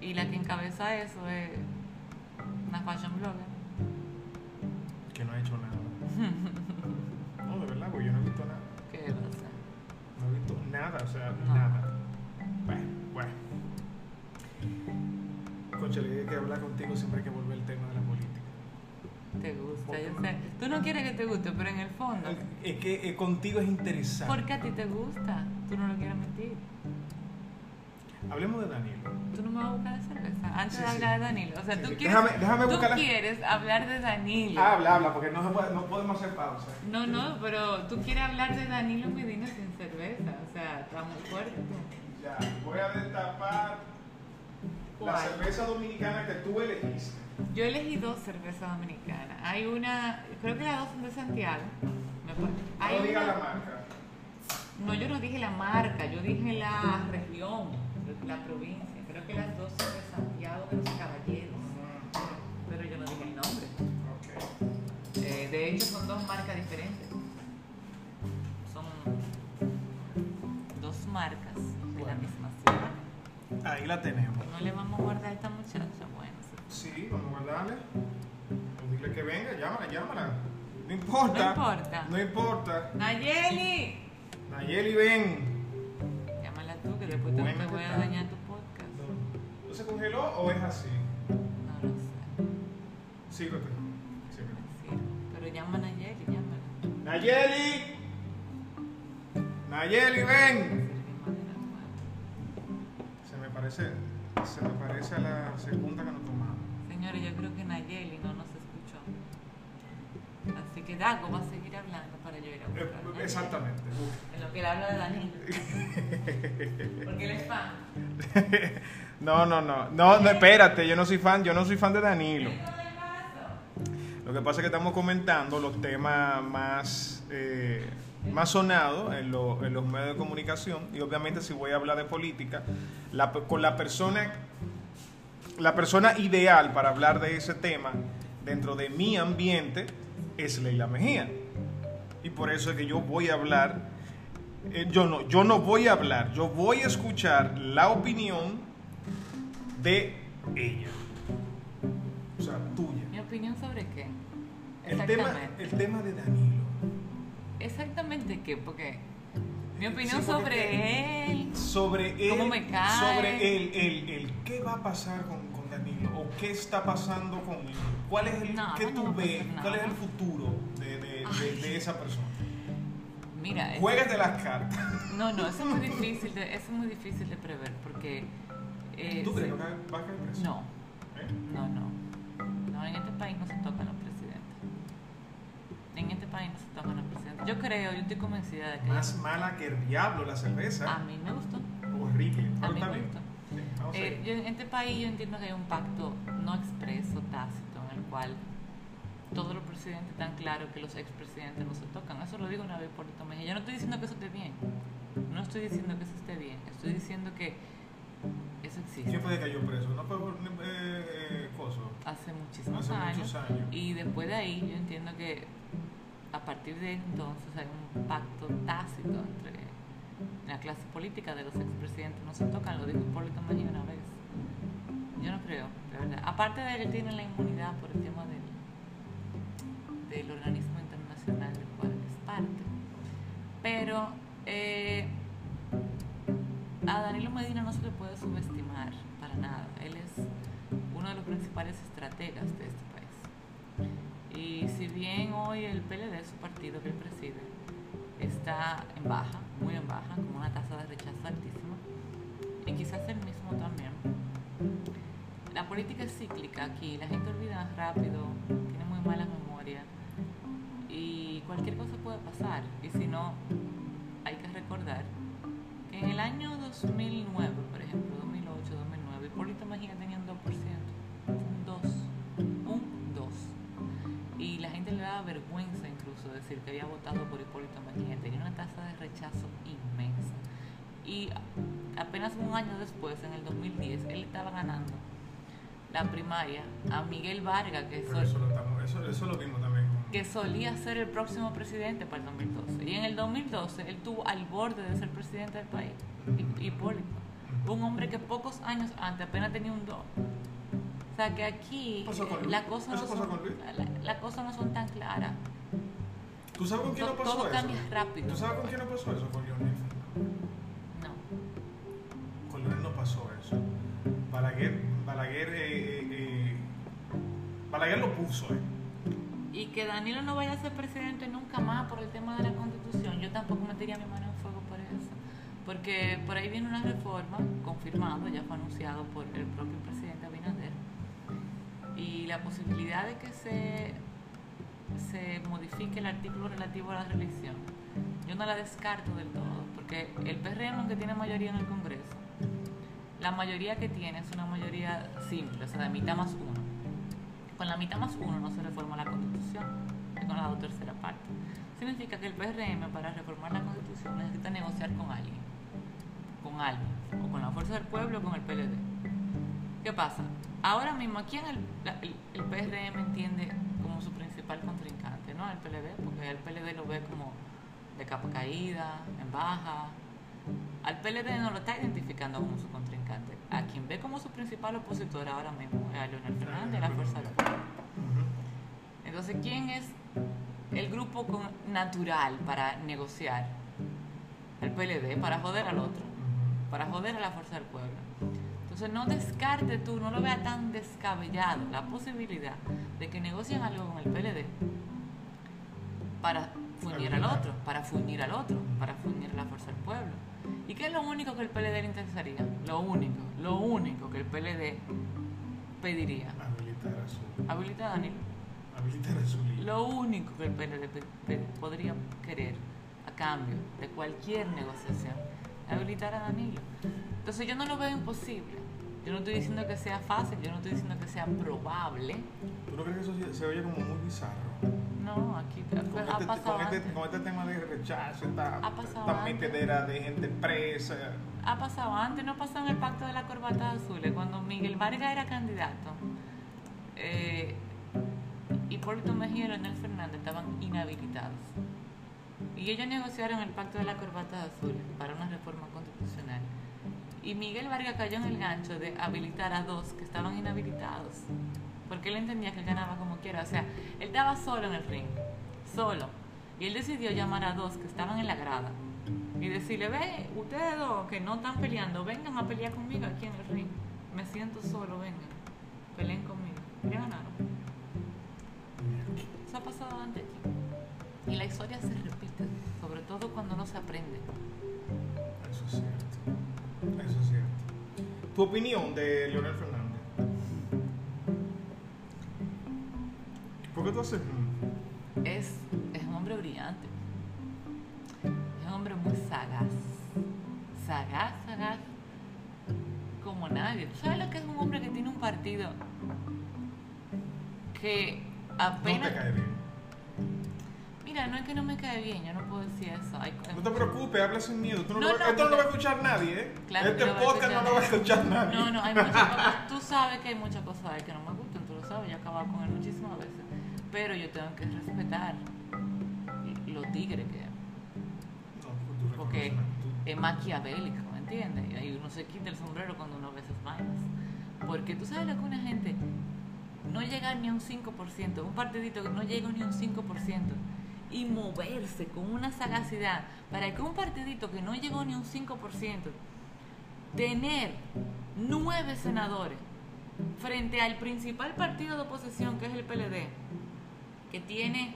Y la que encabeza eso es una fashion blogger. Que no ha hecho nada. No, de verdad, porque yo no he visto nada. ¿Qué va a hacer? No he visto nada, o sea, No. nada. Bueno, bueno. Conchale, hay que hablar contigo siempre hay que volver al tema de la política. Te gusta, yo sé. Tú no quieres que te guste, pero en el fondo, Es que eh, contigo es interesante. porque a ti te gusta, tú no lo quieres mentir. Hablemos de Danilo. Tú no me vas a buscar la cerveza antes Sí, de sí. hablar de Danilo. O sea, Sí, tú, quieres, Déjame- déjame tú quieres hablar de Danilo. Habla, habla, porque no, se puede- no podemos hacer pausa. No, no, pero tú quieres hablar de Danilo Medina sin cerveza. O sea, está muy fuerte. Ya, voy a destapar la cerveza dominicana que tú elegiste. Yo elegí dos cervezas dominicanas. Hay una, creo que las dos son de Santiago. Hay No digas una- la marca. No, yo no dije la marca, yo dije la región, la provincia. Creo que las dos son de Santiago de los Caballeros. Pero yo no dije el nombre. Eh, de hecho, son dos marcas diferentes. Son dos marcas Ahí la tenemos. No le vamos a guardar a esta muchacha. Bueno, sí. Sí, vamos a guardarle. Pues dile que venga, llámala, llámala. No importa. No importa. No importa. Nayeli. Nayeli, ven. Llámala tú, que después Bueno, te voy a dañar tu podcast. ¿No se congeló o es así? No lo sé. Síguete. Síguete. Sí, pero llama a Nayeli, llámala. Nayeli. Nayeli, ven. Parece, se me parece a la segunda que nos tomamos. Señores, yo creo que Nayeli no nos escuchó. Así que Dago va a seguir hablando para yo ir a buscar. exactamente. En lo que él habla de Danilo. Porque él es fan. No, no, no, no, no, espérate, yo no soy fan, yo no soy fan de Danilo. Lo que pasa es que estamos comentando los temas más, eh, más sonados en, lo- en los medios de comunicación y obviamente si voy a hablar de política, la- con la persona, la persona ideal para hablar de ese tema dentro de mi ambiente es Leila Mejía. Y por eso es que yo voy a hablar, eh, yo, no, yo no voy a hablar, yo voy a escuchar la opinión de ella. O sea, tuya. ¿Mi opinión sobre qué? El tema, el tema de Danilo. Exactamente qué, porque mi opinión Sí, porque sobre él. Sobre él. ¿Cómo me cae? Sobre él, él, él. ¿Qué va a pasar con, con Danilo? ¿O qué está pasando con él? ¿Cuál es el Nada, qué no tú ves? ¿Cuál es el futuro de, de- de- de esa persona? Mira, es- Juégate las cartas. no, no, eso es muy difícil de, eso es muy difícil de prever porque. eh, ¿Tú crees que va a caer preso? No, ¿Eh? no, no. No, en este país no se tocan los. En este país no se tocan los presidentes. Yo creo, yo estoy convencida de que. Más mala que el diablo la A cerveza. mí me gustó. Horrible. A mí me gustó. Sí, a Eh, yo, en este país yo entiendo que hay un pacto no expreso, tácito, en el cual todos los presidentes están claros que los expresidentes no se tocan. Eso lo digo una vez por Mejía. Yo no estoy diciendo que eso esté bien. No estoy diciendo que eso esté bien. Estoy diciendo que eso existe. ¿Quién fue que cayó preso? ¿No fue por eh, eh, Coso? Hace muchísimos Hace años. muchos años. Y después de ahí yo entiendo que a partir de entonces hay un pacto tácito entre la clase política de los expresidentes. No se tocan, lo dijo Hipólito Mejía una vez. Yo no creo, de verdad. Aparte de que él tiene la inmunidad por el tema del, del organismo internacional del cual es parte. Pero eh, a Danilo Medina no se le puede subestimar para nada. Él es uno de los principales estrategas de este país. Y si bien hoy el PLD, su partido que él preside, está en baja, muy en baja, con una tasa de rechazo altísima, y quizás él mismo también, la política es cíclica aquí, la gente olvida rápido, tiene muy mala memoria y cualquier cosa puede pasar. Y si no, hay que recordar que en el año 2009, por ejemplo, 2008, 2009, Hipólito Mejía tenía daba vergüenza incluso decir que había votado por Hipólito Mejía, tenía una tasa de rechazo inmensa. Y apenas un año después, en el 2010, él estaba ganando la primaria a Miguel Vargas, que, eso, lo estamos- eso, eso lo vimos también. que solía ser el próximo presidente para el 2012. Y en el 2012 él tuvo al borde de ser presidente del país, Hip- Hipólito. Un hombre que pocos años antes apenas tenía un 2. O sea que aquí ¿Qué pasó con eh, Luis? las cosas no ¿Eso pasó son, con Luis? la- no son tan claras. ¿Tú sabes con quién no pasó todo eso? cambia rápido. ¿Tú sabes con quién no pasó eso? Con Leonel. No. Con Leonel no pasó eso. Balaguer, Balaguer, eh, eh, eh, Balaguer lo puso, eh. Y que Danilo no vaya a ser presidente nunca más por el tema de la constitución, yo tampoco metería mi mano en fuego por eso. Porque por ahí viene una reforma, confirmado, ya fue anunciado por el propio presidente. Y la posibilidad de que se, se modifique el artículo relativo a la reelección, yo no la descarto del todo. Porque el PRM, aunque tiene mayoría en el Congreso, la mayoría que tiene es una mayoría simple, o sea, de mitad más uno. Con la mitad más uno no se reforma la constitución, es con la dos tercera parte. Significa que el PRM para reformar la constitución necesita negociar con alguien, con alguien, o con la fuerza del pueblo o con el PLD. ¿Qué pasa? Ahora mismo, ¿a quién el, el, el PRM entiende como su principal contrincante? ¿No? El PLD, porque el PLD lo ve como de capa caída, en baja. Al PLD no lo está identificando como su contrincante. A quien ve como su principal opositor ahora mismo es a Leonel Fernández, la Fuerza del Pueblo. Entonces, ¿quién es el grupo con- natural para negociar? El PLD, para joder al otro, para joder a la Fuerza del Pueblo. Entonces, no descarte tú, no lo veas tan descabellado la posibilidad de que negocien algo con el PLD para fundir al otro, para fundir al otro, para fundir la Fuerza del Pueblo. ¿Y qué es lo único que el PLD le interesaría? Lo único, lo único que el PLD pediría. Habilitar a su, Habilita a Danilo. habilitar a su líder. Lo único que el PLD pe- pe- podría querer a cambio de cualquier negociación habilitar a Danilo. Entonces yo no lo veo imposible. Yo no estoy diciendo que sea fácil, yo no estoy diciendo que sea probable. ¿Tú no crees que eso se- se oye como muy bizarro? No, aquí Con ha este, pasado con, este, antes. con este tema de rechazo, esta, esta metedera de gente presa. Ha pasado antes, no pasó en el pacto de la corbata azul, cuando Miguel Vargas era candidato. Eh, Hipólito Mejía y Leonel Fernández estaban inhabilitados. Y ellos negociaron el pacto de la corbata azul para una reforma constitucional. Y Miguel Vargas cayó en el gancho de habilitar a dos que estaban inhabilitados. Porque él entendía que él ganaba como quiera. O sea, él estaba solo en el ring. Solo. Y él decidió llamar a dos que estaban en la grada. Y decirle, ve, ustedes dos que no están peleando, vengan a pelear conmigo aquí en el ring. Me siento solo, vengan. Peleen conmigo. Le ganaron. Eso ha pasado antes. Y la historia se repite, sobre todo cuando no se aprende. Eso es ¿Tu opinión de Leonel Fernández? ¿Por qué tú haces? Es, es un hombre brillante. Es un hombre muy sagaz. Sagaz, sagaz. Como nadie. ¿Tú sabes lo que es un hombre que tiene un partido que No apenas... te cae bien. Mira, no es que no me cae bien, yo no puedo decir eso. Hay- No te preocupes, habla sin miedo. Tú no No, lo- no, esto no lo va a escuchar nadie, ¿eh? Claro este podcast no lo va a escuchar nadie. No, no, hay muchas cosas. Tú sabes que hay muchas cosas de él que no me gustan, tú lo sabes, yo he acabado con él muchísimas veces. Pero yo tengo que respetar lo tigre que. No, Porque es maquiavélico, ¿me entiendes? Y ahí uno se quita el sombrero cuando uno ve esas vainas. Porque tú sabes lo que una gente no llega ni a un 5%, un partidito que no llega ni a un 5%, y moverse con una sagacidad para que un partidito que no llegó ni un 5%, tener nueve senadores frente al principal partido de oposición que es el PLD, que tiene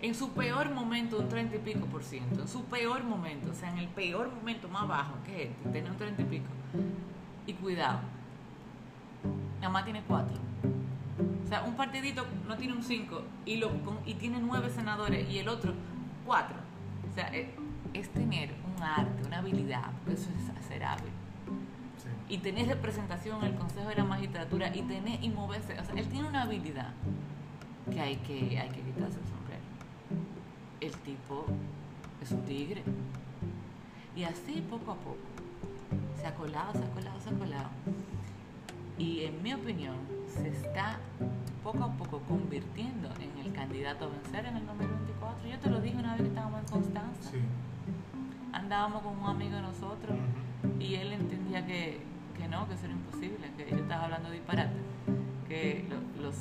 en su peor momento un 30 y pico por ciento, en su peor momento, o sea, en el peor momento más bajo que este, tiene un 30 y pico. Y cuidado, nada más tiene cuatro. O sea, un partidito no tiene un 5 y, lo, y tiene nueve senadores y el otro cuatro. O sea, es, es tener un arte, una habilidad, porque eso es ser hábil. y tener representación en el Consejo de la Magistratura y tener y moverse. O sea, él tiene una habilidad que hay que, hay que quitarse el sombrero. El tipo es un tigre. Y así poco a poco se ha colado, se ha colado, se ha colado. Y en mi opinión, se está poco a poco convirtiendo en el candidato a vencer en el 2024. Yo te lo dije una vez que estábamos en Constanza. Andábamos con un amigo de nosotros y él entendía que, que no, que eso era imposible, que yo estaba hablando de disparate, que los,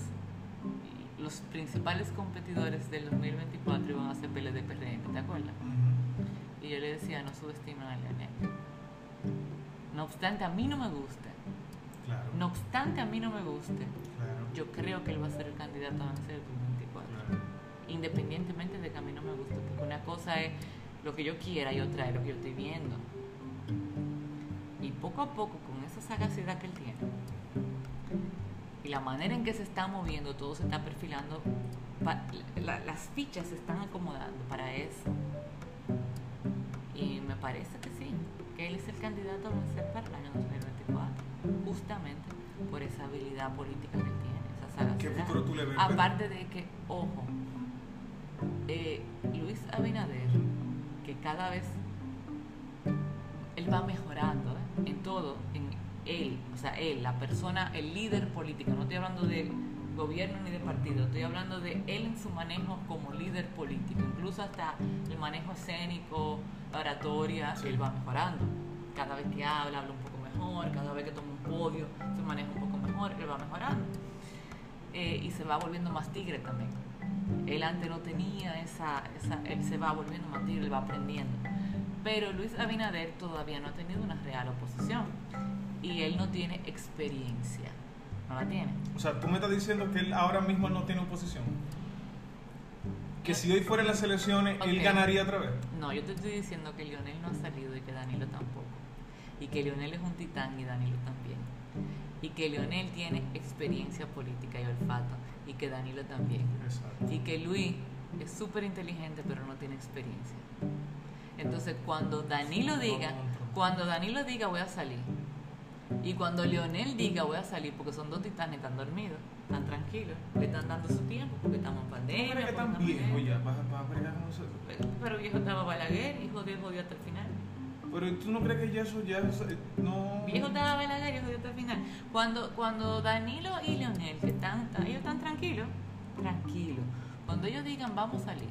los principales competidores del 2024 iban a ser PLD PRM, ¿te acuerdas? Y yo le decía, no subestimen a Leonel. No obstante, a mí no me No obstante, a mí no me guste. Yo creo que él va a ser el candidato a vencer el 2024. Independientemente de que a mí no me guste. Porque una cosa es lo que yo quiera y otra es lo que yo estoy viendo. Y poco a poco, con esa sagacidad que él tiene, y la manera en que se está moviendo, todo se está perfilando, las fichas se están acomodando para eso. Y me parece que sí, que él es el candidato a vencer para el año 2024, justamente por esa habilidad política que tiene, esa sagacidad. ¿Qué futuro tú le ves? Aparte de que, ojo, eh, Luis Abinader, que cada vez él va mejorando ¿eh? en todo, en él, o sea, él, la persona, el líder político, no estoy hablando de gobierno ni de partido, estoy hablando de él en su manejo como líder político, incluso hasta el manejo escénico, oratoria, él va mejorando. Cada vez que habla, habla un poco mejor, cada vez que toma un podio, se maneja un poco mejor, él va mejorando. Eh, y se va volviendo más tigre también. Él antes no tenía esa, esa, él se va volviendo más tigre, él va aprendiendo. Pero Luis Abinader todavía no ha tenido una real oposición y él no tiene experiencia. No la tiene. O sea, tú me estás diciendo que él ahora mismo no tiene oposición. Que si hoy fuera las elecciones, él ganaría otra vez. No, yo te estoy diciendo que Lionel no ha salido y que Danilo tampoco. Y que Lionel es un titán y Danilo también. Y que Lionel tiene experiencia política y olfato. Y que Danilo también. Exacto. Y que Luis es súper inteligente, pero no tiene experiencia. Entonces, cuando Danilo diga, cuando Danilo diga voy a salir, y cuando Leonel diga voy a salir, porque son dos titanes, están dormidos, están tranquilos, le están dando su tiempo, porque estamos en pandemia. ¿Pero que viejos ya para, para bregar con nosotros? Pero, pero, viejo estaba Balaguer, hijo de jodió hasta el final. Pero tú no crees que ya eso ya no... Viejo estaba Balaguer jodió hasta el final. Cuando, cuando Danilo y Leonel, que están, ellos están tranquilos, tranquilos. Cuando ellos digan vamos a salir,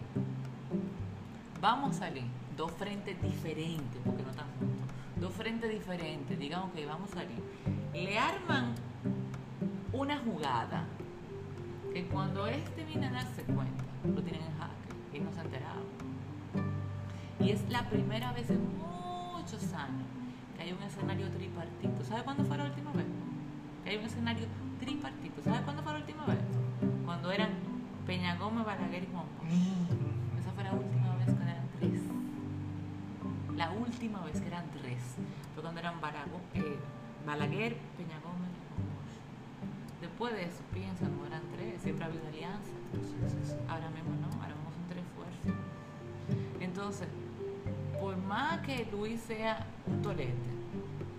vamos a salir, dos frentes diferentes, porque no están juntos dos frentes diferentes, digan, que vamos a salir, le arman una jugada que cuando este viene a darse cuenta, lo tienen en jaque y no se enterado. Y es la primera vez en muchos años que hay un escenario tripartito. ¿Sabe cuándo fue la última vez? Que hay un escenario tripartito. ¿Sabe cuándo fue la última vez? Cuando eran Peña Gómez, Balaguer y Juan Esa fue la última vez que eran tres. La última vez que eran tres fue cuando eran Barago, eh, Balaguer, Peña Gómez y Después de eso, piensan, no eran tres, siempre ha habido alianza. Ahora mismo no, ahora mismo son tres fuerzas. Entonces, por más que Luis sea un tolete,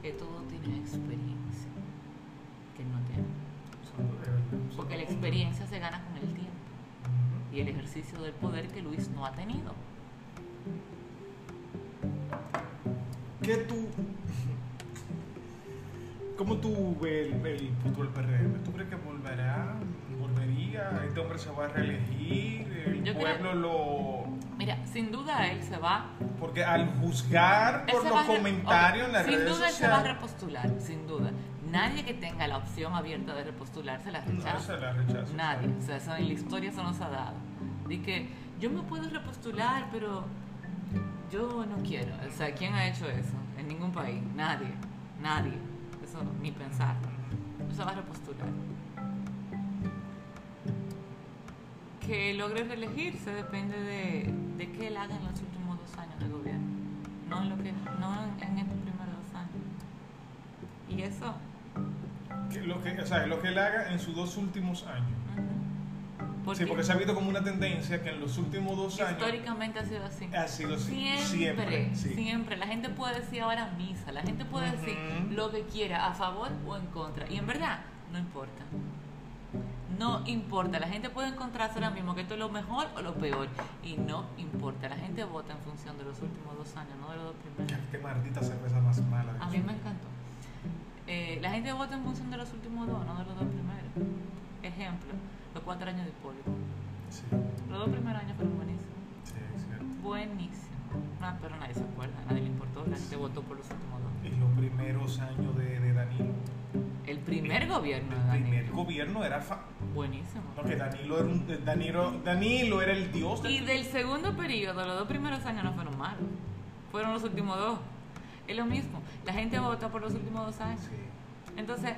que todo tiene experiencia, que no tiene. Porque la experiencia se gana con el tiempo y el ejercicio del poder que Luis no ha tenido. ¿Qué tú ¿Cómo tú ves el, futuro del PRM? ¿Tú crees que volverá? ¿Volvería? ¿Este hombre se va a reelegir? ¿El pueblo lo...? Mira, sin duda él se va... Porque al juzgar por los comentarios en las redes sociales... Sin duda él se va a repostular, sin duda. Nadie que tenga la opción abierta de repostular se la rechaza. No se la rechaza. Nadie. O sea, eso en la historia eso no se ha dado. De que yo me puedo repostular, pero yo no quiero. O sea, ¿quién ha hecho eso? En ningún país. Nadie. Nadie ni pensar. No se va a repostular. Que logre reelegirse depende de, de qué él haga en los Y eso... lo que, o sea, lo que él haga en sus dos últimos años. sí, porque se ha visto como una tendencia que en los últimos dos años Históricamente ha sido así. ha sido así. Siempre, Siempre. sí. siempre. La gente puede decir ahora misa, la gente puede decir lo que quiera, a favor o en contra. Y en verdad, no importa. No importa. La gente puede encontrarse ahora mismo que esto es lo mejor o lo peor. Y no importa. La gente vota en función de los últimos dos años, no de los dos primeros. Qué maldita cerveza más mala. A mí me encantó. Eh, la gente vota en función de los últimos dos, no de los dos primeros. Ejemplo, los cuatro años de Hipólito. Sí, Los dos primeros años fueron buenísimos. sí, es cierto. Buenísimo. Ah, pero nadie se acuerda, nadie le importó, la gente votó por los últimos dos. Y los primeros años de, de Danilo. El primer gobierno de El Danilo. primer gobierno era. fa- Buenísimo. No, que Danilo era, un, Danilo, Danilo era el dios del Y del segundo periodo, los dos primeros años no fueron malos. Fueron los últimos dos. Es lo mismo. La gente vota por los últimos dos años. Sí. Entonces,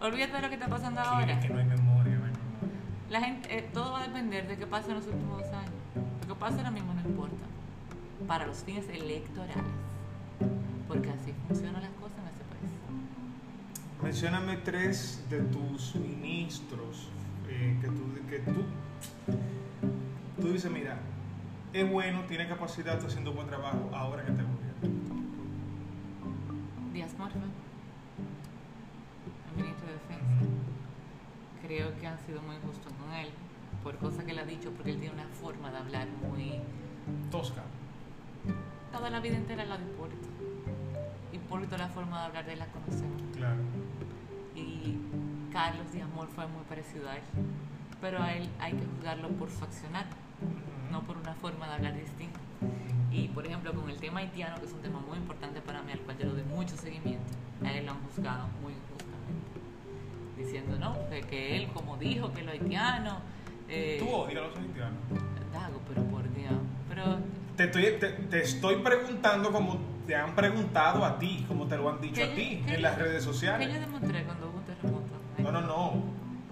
olvídate de lo que está pasando Sí, ahora. es que no hay memoria, no hay memoria. La gente, eh, todo va a depender de qué pasa en los últimos dos años. Lo que pasa ahora mismo no importa. Para los fines electorales. Porque así funcionan las cosas en ese país. Mencióname tres de tus ministros eh, que, tú, que tú, tú dices, mira, es bueno, tiene capacidad, está haciendo buen trabajo ahora este gobierno. Díaz Morfa, el ministro de Defensa. Creo que han sido muy justos con él por cosas que él ha dicho, porque él tiene una forma de hablar muy. Tosca. Toda la vida entera la de Hipólito. Hipólito, la forma de hablar de él la conocemos. Claro. Y Carlos Díaz es muy parecido a él. Pero a él hay que juzgarlo por su accionar, no por una forma de hablar distinta. Y por ejemplo, con el tema haitiano, que es un tema muy importante para mí, al cual yo le doy mucho seguimiento, a él lo han juzgado muy injustamente. Diciendo, no, que, que él, como dijo que lo haitiano. Eh, Tú odias a los haitianos. Dago, pero por Dios. Pero. Te estoy, te, te estoy preguntando como te han preguntado a ti, como te lo han dicho ¿qué a yo- ti en yo- las redes ¿Qué yo sociales. demostré cuando hubo un terremoto? No, no, no.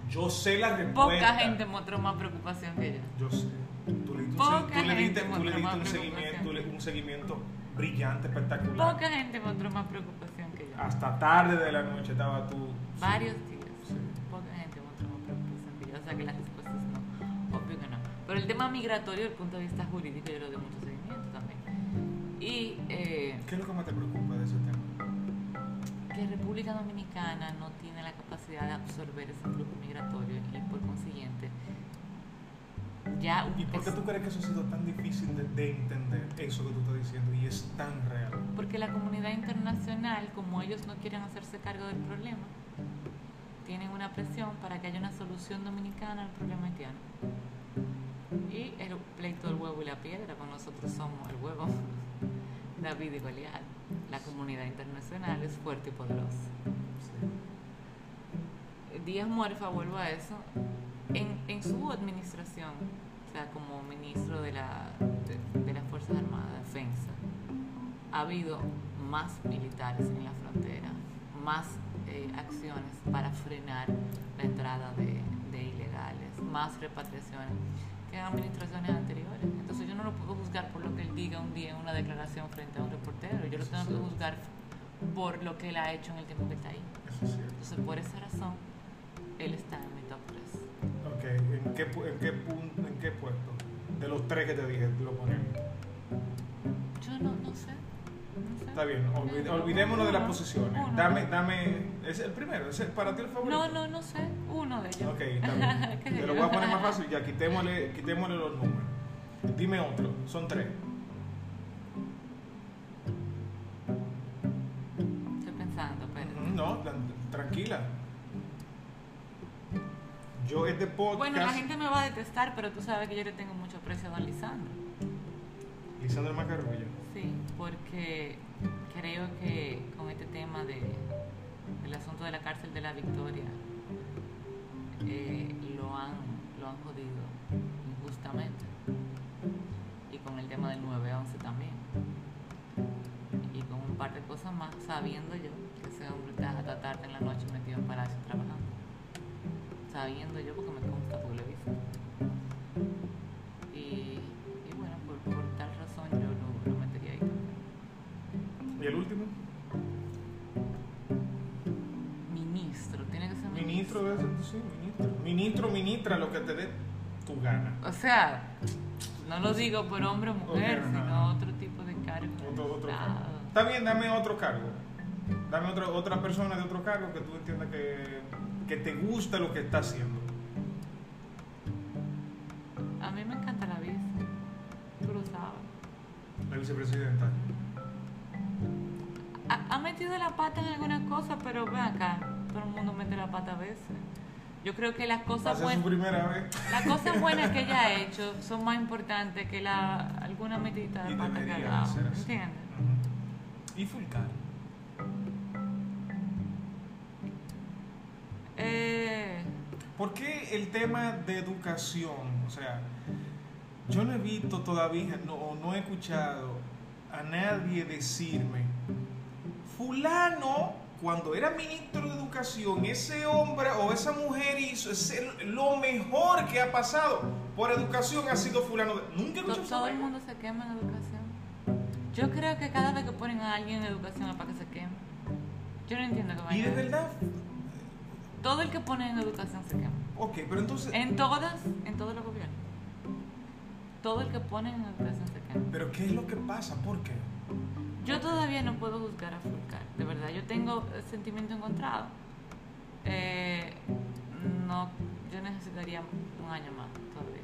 Yo sé la respuesta. Poca gente mostró más preocupación que yo. Yo sé. Tú le, tú, tú le diste, tú le diste un seguimiento, un seguimiento brillante, espectacular. Poca gente mostró más preocupación que yo. Hasta tarde de la noche estaba tú. Varios días. Sí. Poca gente mostró más preocupación que yo. O sea que las respuestas no. Obvio que no. Pero el tema migratorio, desde el punto de vista jurídico, yo le doy mucho seguimiento también. Y eh, ¿Qué es lo que más te preocupa de ese tema? que República Dominicana no tiene la capacidad de absorber ese flujo migratorio y por consiguiente ya ¿Y por qué tú crees que eso ha sido tan difícil de, de entender, eso que tú estás diciendo, y es tan real? porque la comunidad internacional como ellos no quieren hacerse cargo del problema tienen una presión para que haya una solución dominicana al problema haitiano. Y el pleito del huevo y la piedra con nosotros somos el huevo. David y Goliat la comunidad internacional es fuerte y poderosa. Díaz Muerfa, vuelvo a eso, en, en su administración, sea, como ministro de, la, de, de las Fuerzas Armadas, Defensa, ha habido más militares en la frontera, más eh, acciones para frenar la entrada de, de ilegales, más repatriaciones que en administraciones anteriores. Entonces yo no lo puedo juzgar por lo que él diga un día en una declaración frente a un reportero, yo lo tengo que juzgar por lo que él ha hecho en el tiempo que está ahí. Entonces, por esa razón, él está en mi top 3. Ok, ¿en qué, en, qué punto, ¿en qué puesto? De los tres que te dije, lo ponemos. Yo no, no sé. No sé. Está bien, olvid- olvidémonos de las posiciones. uno. Dame, dame, es el primero, es el- para ti el favorito. No, no, no sé. Uno de ellos. Ok, está bien. ¿Qué Te lo voy a poner más fácil, ya quitémosle, quitémosle los números. Dime otro, son tres. Estoy pensando, pero. No, tran- tranquila. Yo este podcast. Bueno, la gente me va a detestar, pero tú sabes que yo le tengo mucho aprecio a Don Lisandro. Lisandro Macarrulla. Sí, porque creo que con este tema de, del asunto de la cárcel de la Victoria eh, lo, han, lo han jodido injustamente. Y con el tema del 9-11 también. Y con un par de cosas más, sabiendo yo que ese hombre está hasta tarde en la noche metido en Palacio trabajando. Sabiendo yo porque me consta, porque lo he visto. Y, y bueno, por, por tal razón yo lo, lo metería ahí también. ¿Y el último? Ministro, tiene que ser Ministro de ese, sí, ministro. Ministro, ministra, lo que te dé. tú ganas. O sea, no lo digo por hombre o mujer, sino otro tipo de cargo. Otro, otro cargo. Está bien, dame otro cargo. Dame otra, otra persona de otro cargo que tú entiendas que, que te gusta lo que está haciendo. A mí me encanta la bici. Tú lo sabes. La vicepresidenta. Ha, ha metido la pata en algunas cosas, pero ve acá, todo el mundo mete la pata a veces. Yo creo que las cosas buenas, primera vez. las cosas buenas que ella ha hecho son más importantes que la alguna metidita de Y pata que ha dado. ¿Entiendes? Y Fulcar. ¿Por qué el tema de educación? O sea, yo no he visto todavía, no, o no he escuchado a nadie decirme, fulano, cuando era ministro de educación, ese hombre o esa mujer hizo ese- lo mejor que ha pasado por educación ha sido fulano. de-". Nunca he escuchado todo el mundo se quema en educación. Yo creo que cada vez que ponen a alguien en educación es para que se queme. Yo no entiendo que vaina. Y vaya. de verdad, Todo el que pone en educación se quema. ok, pero entonces, En todas, en todos los gobiernos. Todo el que pone en educación se quema. ¿pero qué es lo que pasa? ¿Por qué? Yo todavía no puedo juzgar a Fulcar, de verdad. Yo tengo sentimiento encontrado. Eh, no, yo necesitaría un año más todavía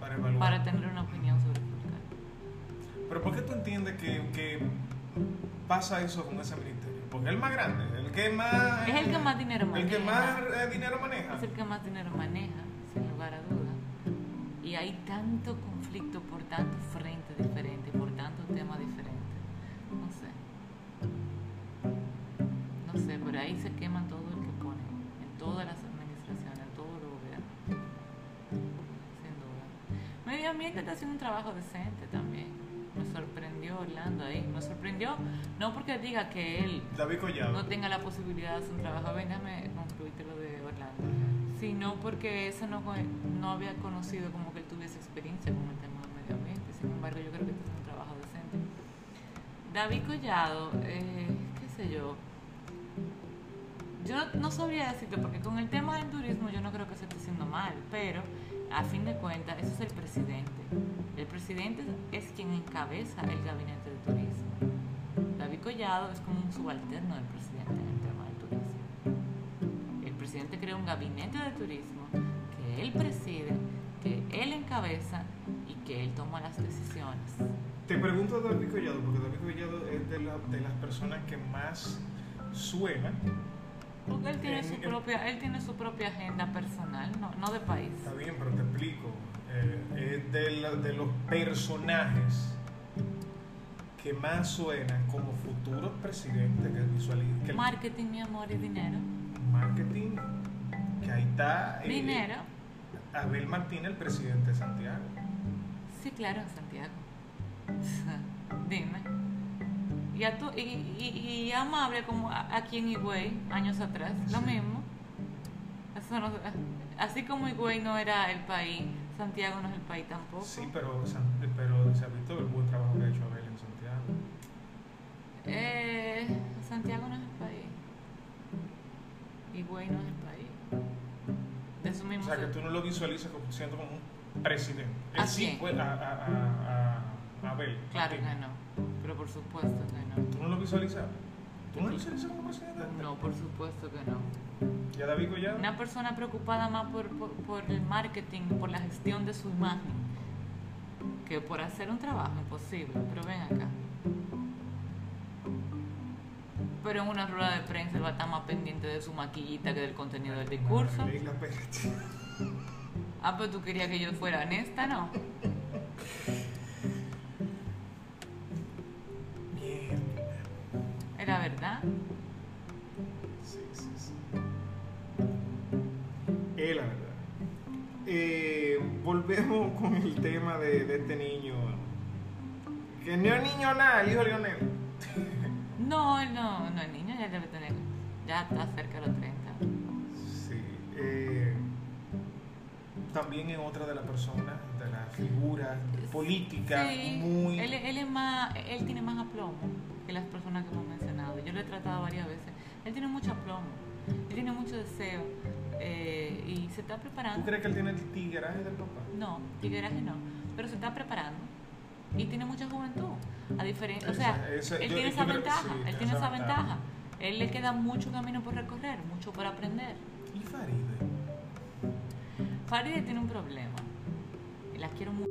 Para evaluar. para tener una opinión sobre Fulcar. Pero ¿por qué tú entiendes que, que pasa eso con ese ministerio? Porque es el más grande, el que más... Es el que más dinero El que maneja. más eh, dinero maneja. Es el que más dinero maneja, sin lugar a duda. Y hay tanto conflicto por tantos frentes diferentes, por tantos temas diferentes. No sé. No sé, por ahí se quema todo el que pone, en todas las administraciones, en todos los gobiernos. Sin duda. Medio ambiente está haciendo un trabajo decente también. Sorprendió Orlando ahí. Me sorprendió, no porque diga que él David no tenga la posibilidad de hacer un trabajo. Ven, déjame concluirte lo de Orlando. Sino porque eso no, no había conocido como que él tuviese experiencia con el tema del medio ambiente. Sin embargo, yo creo que está haciendo un trabajo decente. David Collado, eh, qué sé yo. Yo no, no sabría decirte, porque con el tema del turismo yo no creo que se esté haciendo mal, pero a fin de cuentas, eso es el presidente. El presidente es quien encabeza el gabinete de turismo. David Collado es como un subalterno del presidente en el tema del turismo. El presidente crea un gabinete de turismo que él preside, que él encabeza y que él toma las decisiones. Te pregunto a David Collado, porque David Collado es de, de las personas que más suena. Porque él tiene En- su propia, él tiene su propia agenda personal, no, no de país. Está bien, pero te explico. Eh, es de, la- de los personajes que más suenan como futuros presidentes que visualizan. que el Marketing, mi amor, y dinero. marketing, que ahí está. eh, Dinero. Abel Martínez, el presidente de Santiago. Sí, claro, en Santiago. Dime. Y, y, y- y amable como aquí en Higüey, años atrás, lo Sí. mismo. Eso no- así como Higüey no era el país, Santiago no es el país tampoco. Sí, pero, San- pero se ha visto el buen trabajo que ha hecho Abel en Santiago. Eh, Santiago no es el país. Higüey no es el país. De eso O mismo. sea, que tú no lo visualizas como siendo como un presidente. Él ¿A sí fue a, a, a, a Abel. Claro que no. Pero por supuesto que no. ¿Tú no lo visualizas? ¿Tú no lo visualizas como presidente? No, por supuesto que no. ¿Ya David Collado? Una persona preocupada más por, por, por el marketing, por la gestión de su imagen, que por hacer un trabajo imposible. Pero ven acá. Pero en una rueda de prensa él va a estar más pendiente de su maquillita que del contenido del discurso. Ah, pero tú querías que yo fuera honesta, ¿no? Era verdad. Sí, sí, sí. Es la verdad. Eh, volvemos con el tema de, de este niño. Que no es niño nada, el hijo de Lionel. No, no, no, el niño ya debe tener, ya está cerca de los 30. Sí. eh, también es otra de las personas, de las figuras políticas Sí, muy... Él, él es más, él tiene más aplomo que las personas que hemos mencionado. Yo lo he tratado varias veces. Él tiene mucho aplomo, él tiene mucho deseo eh, y se está ¿Tú preparando. crees que él tiene el tigueraje del papá? No, tigueraje no, pero se está preparando y tiene mucha juventud. A diferencia, o sea, ese- él yo- tiene yo esa creo que ventaja, sí, él tiene esa esa ventaja. ventaja. Él le queda mucho camino por recorrer, mucho por aprender. ¿Y Faride? Faride tiene un problema. Y la quiero mucho.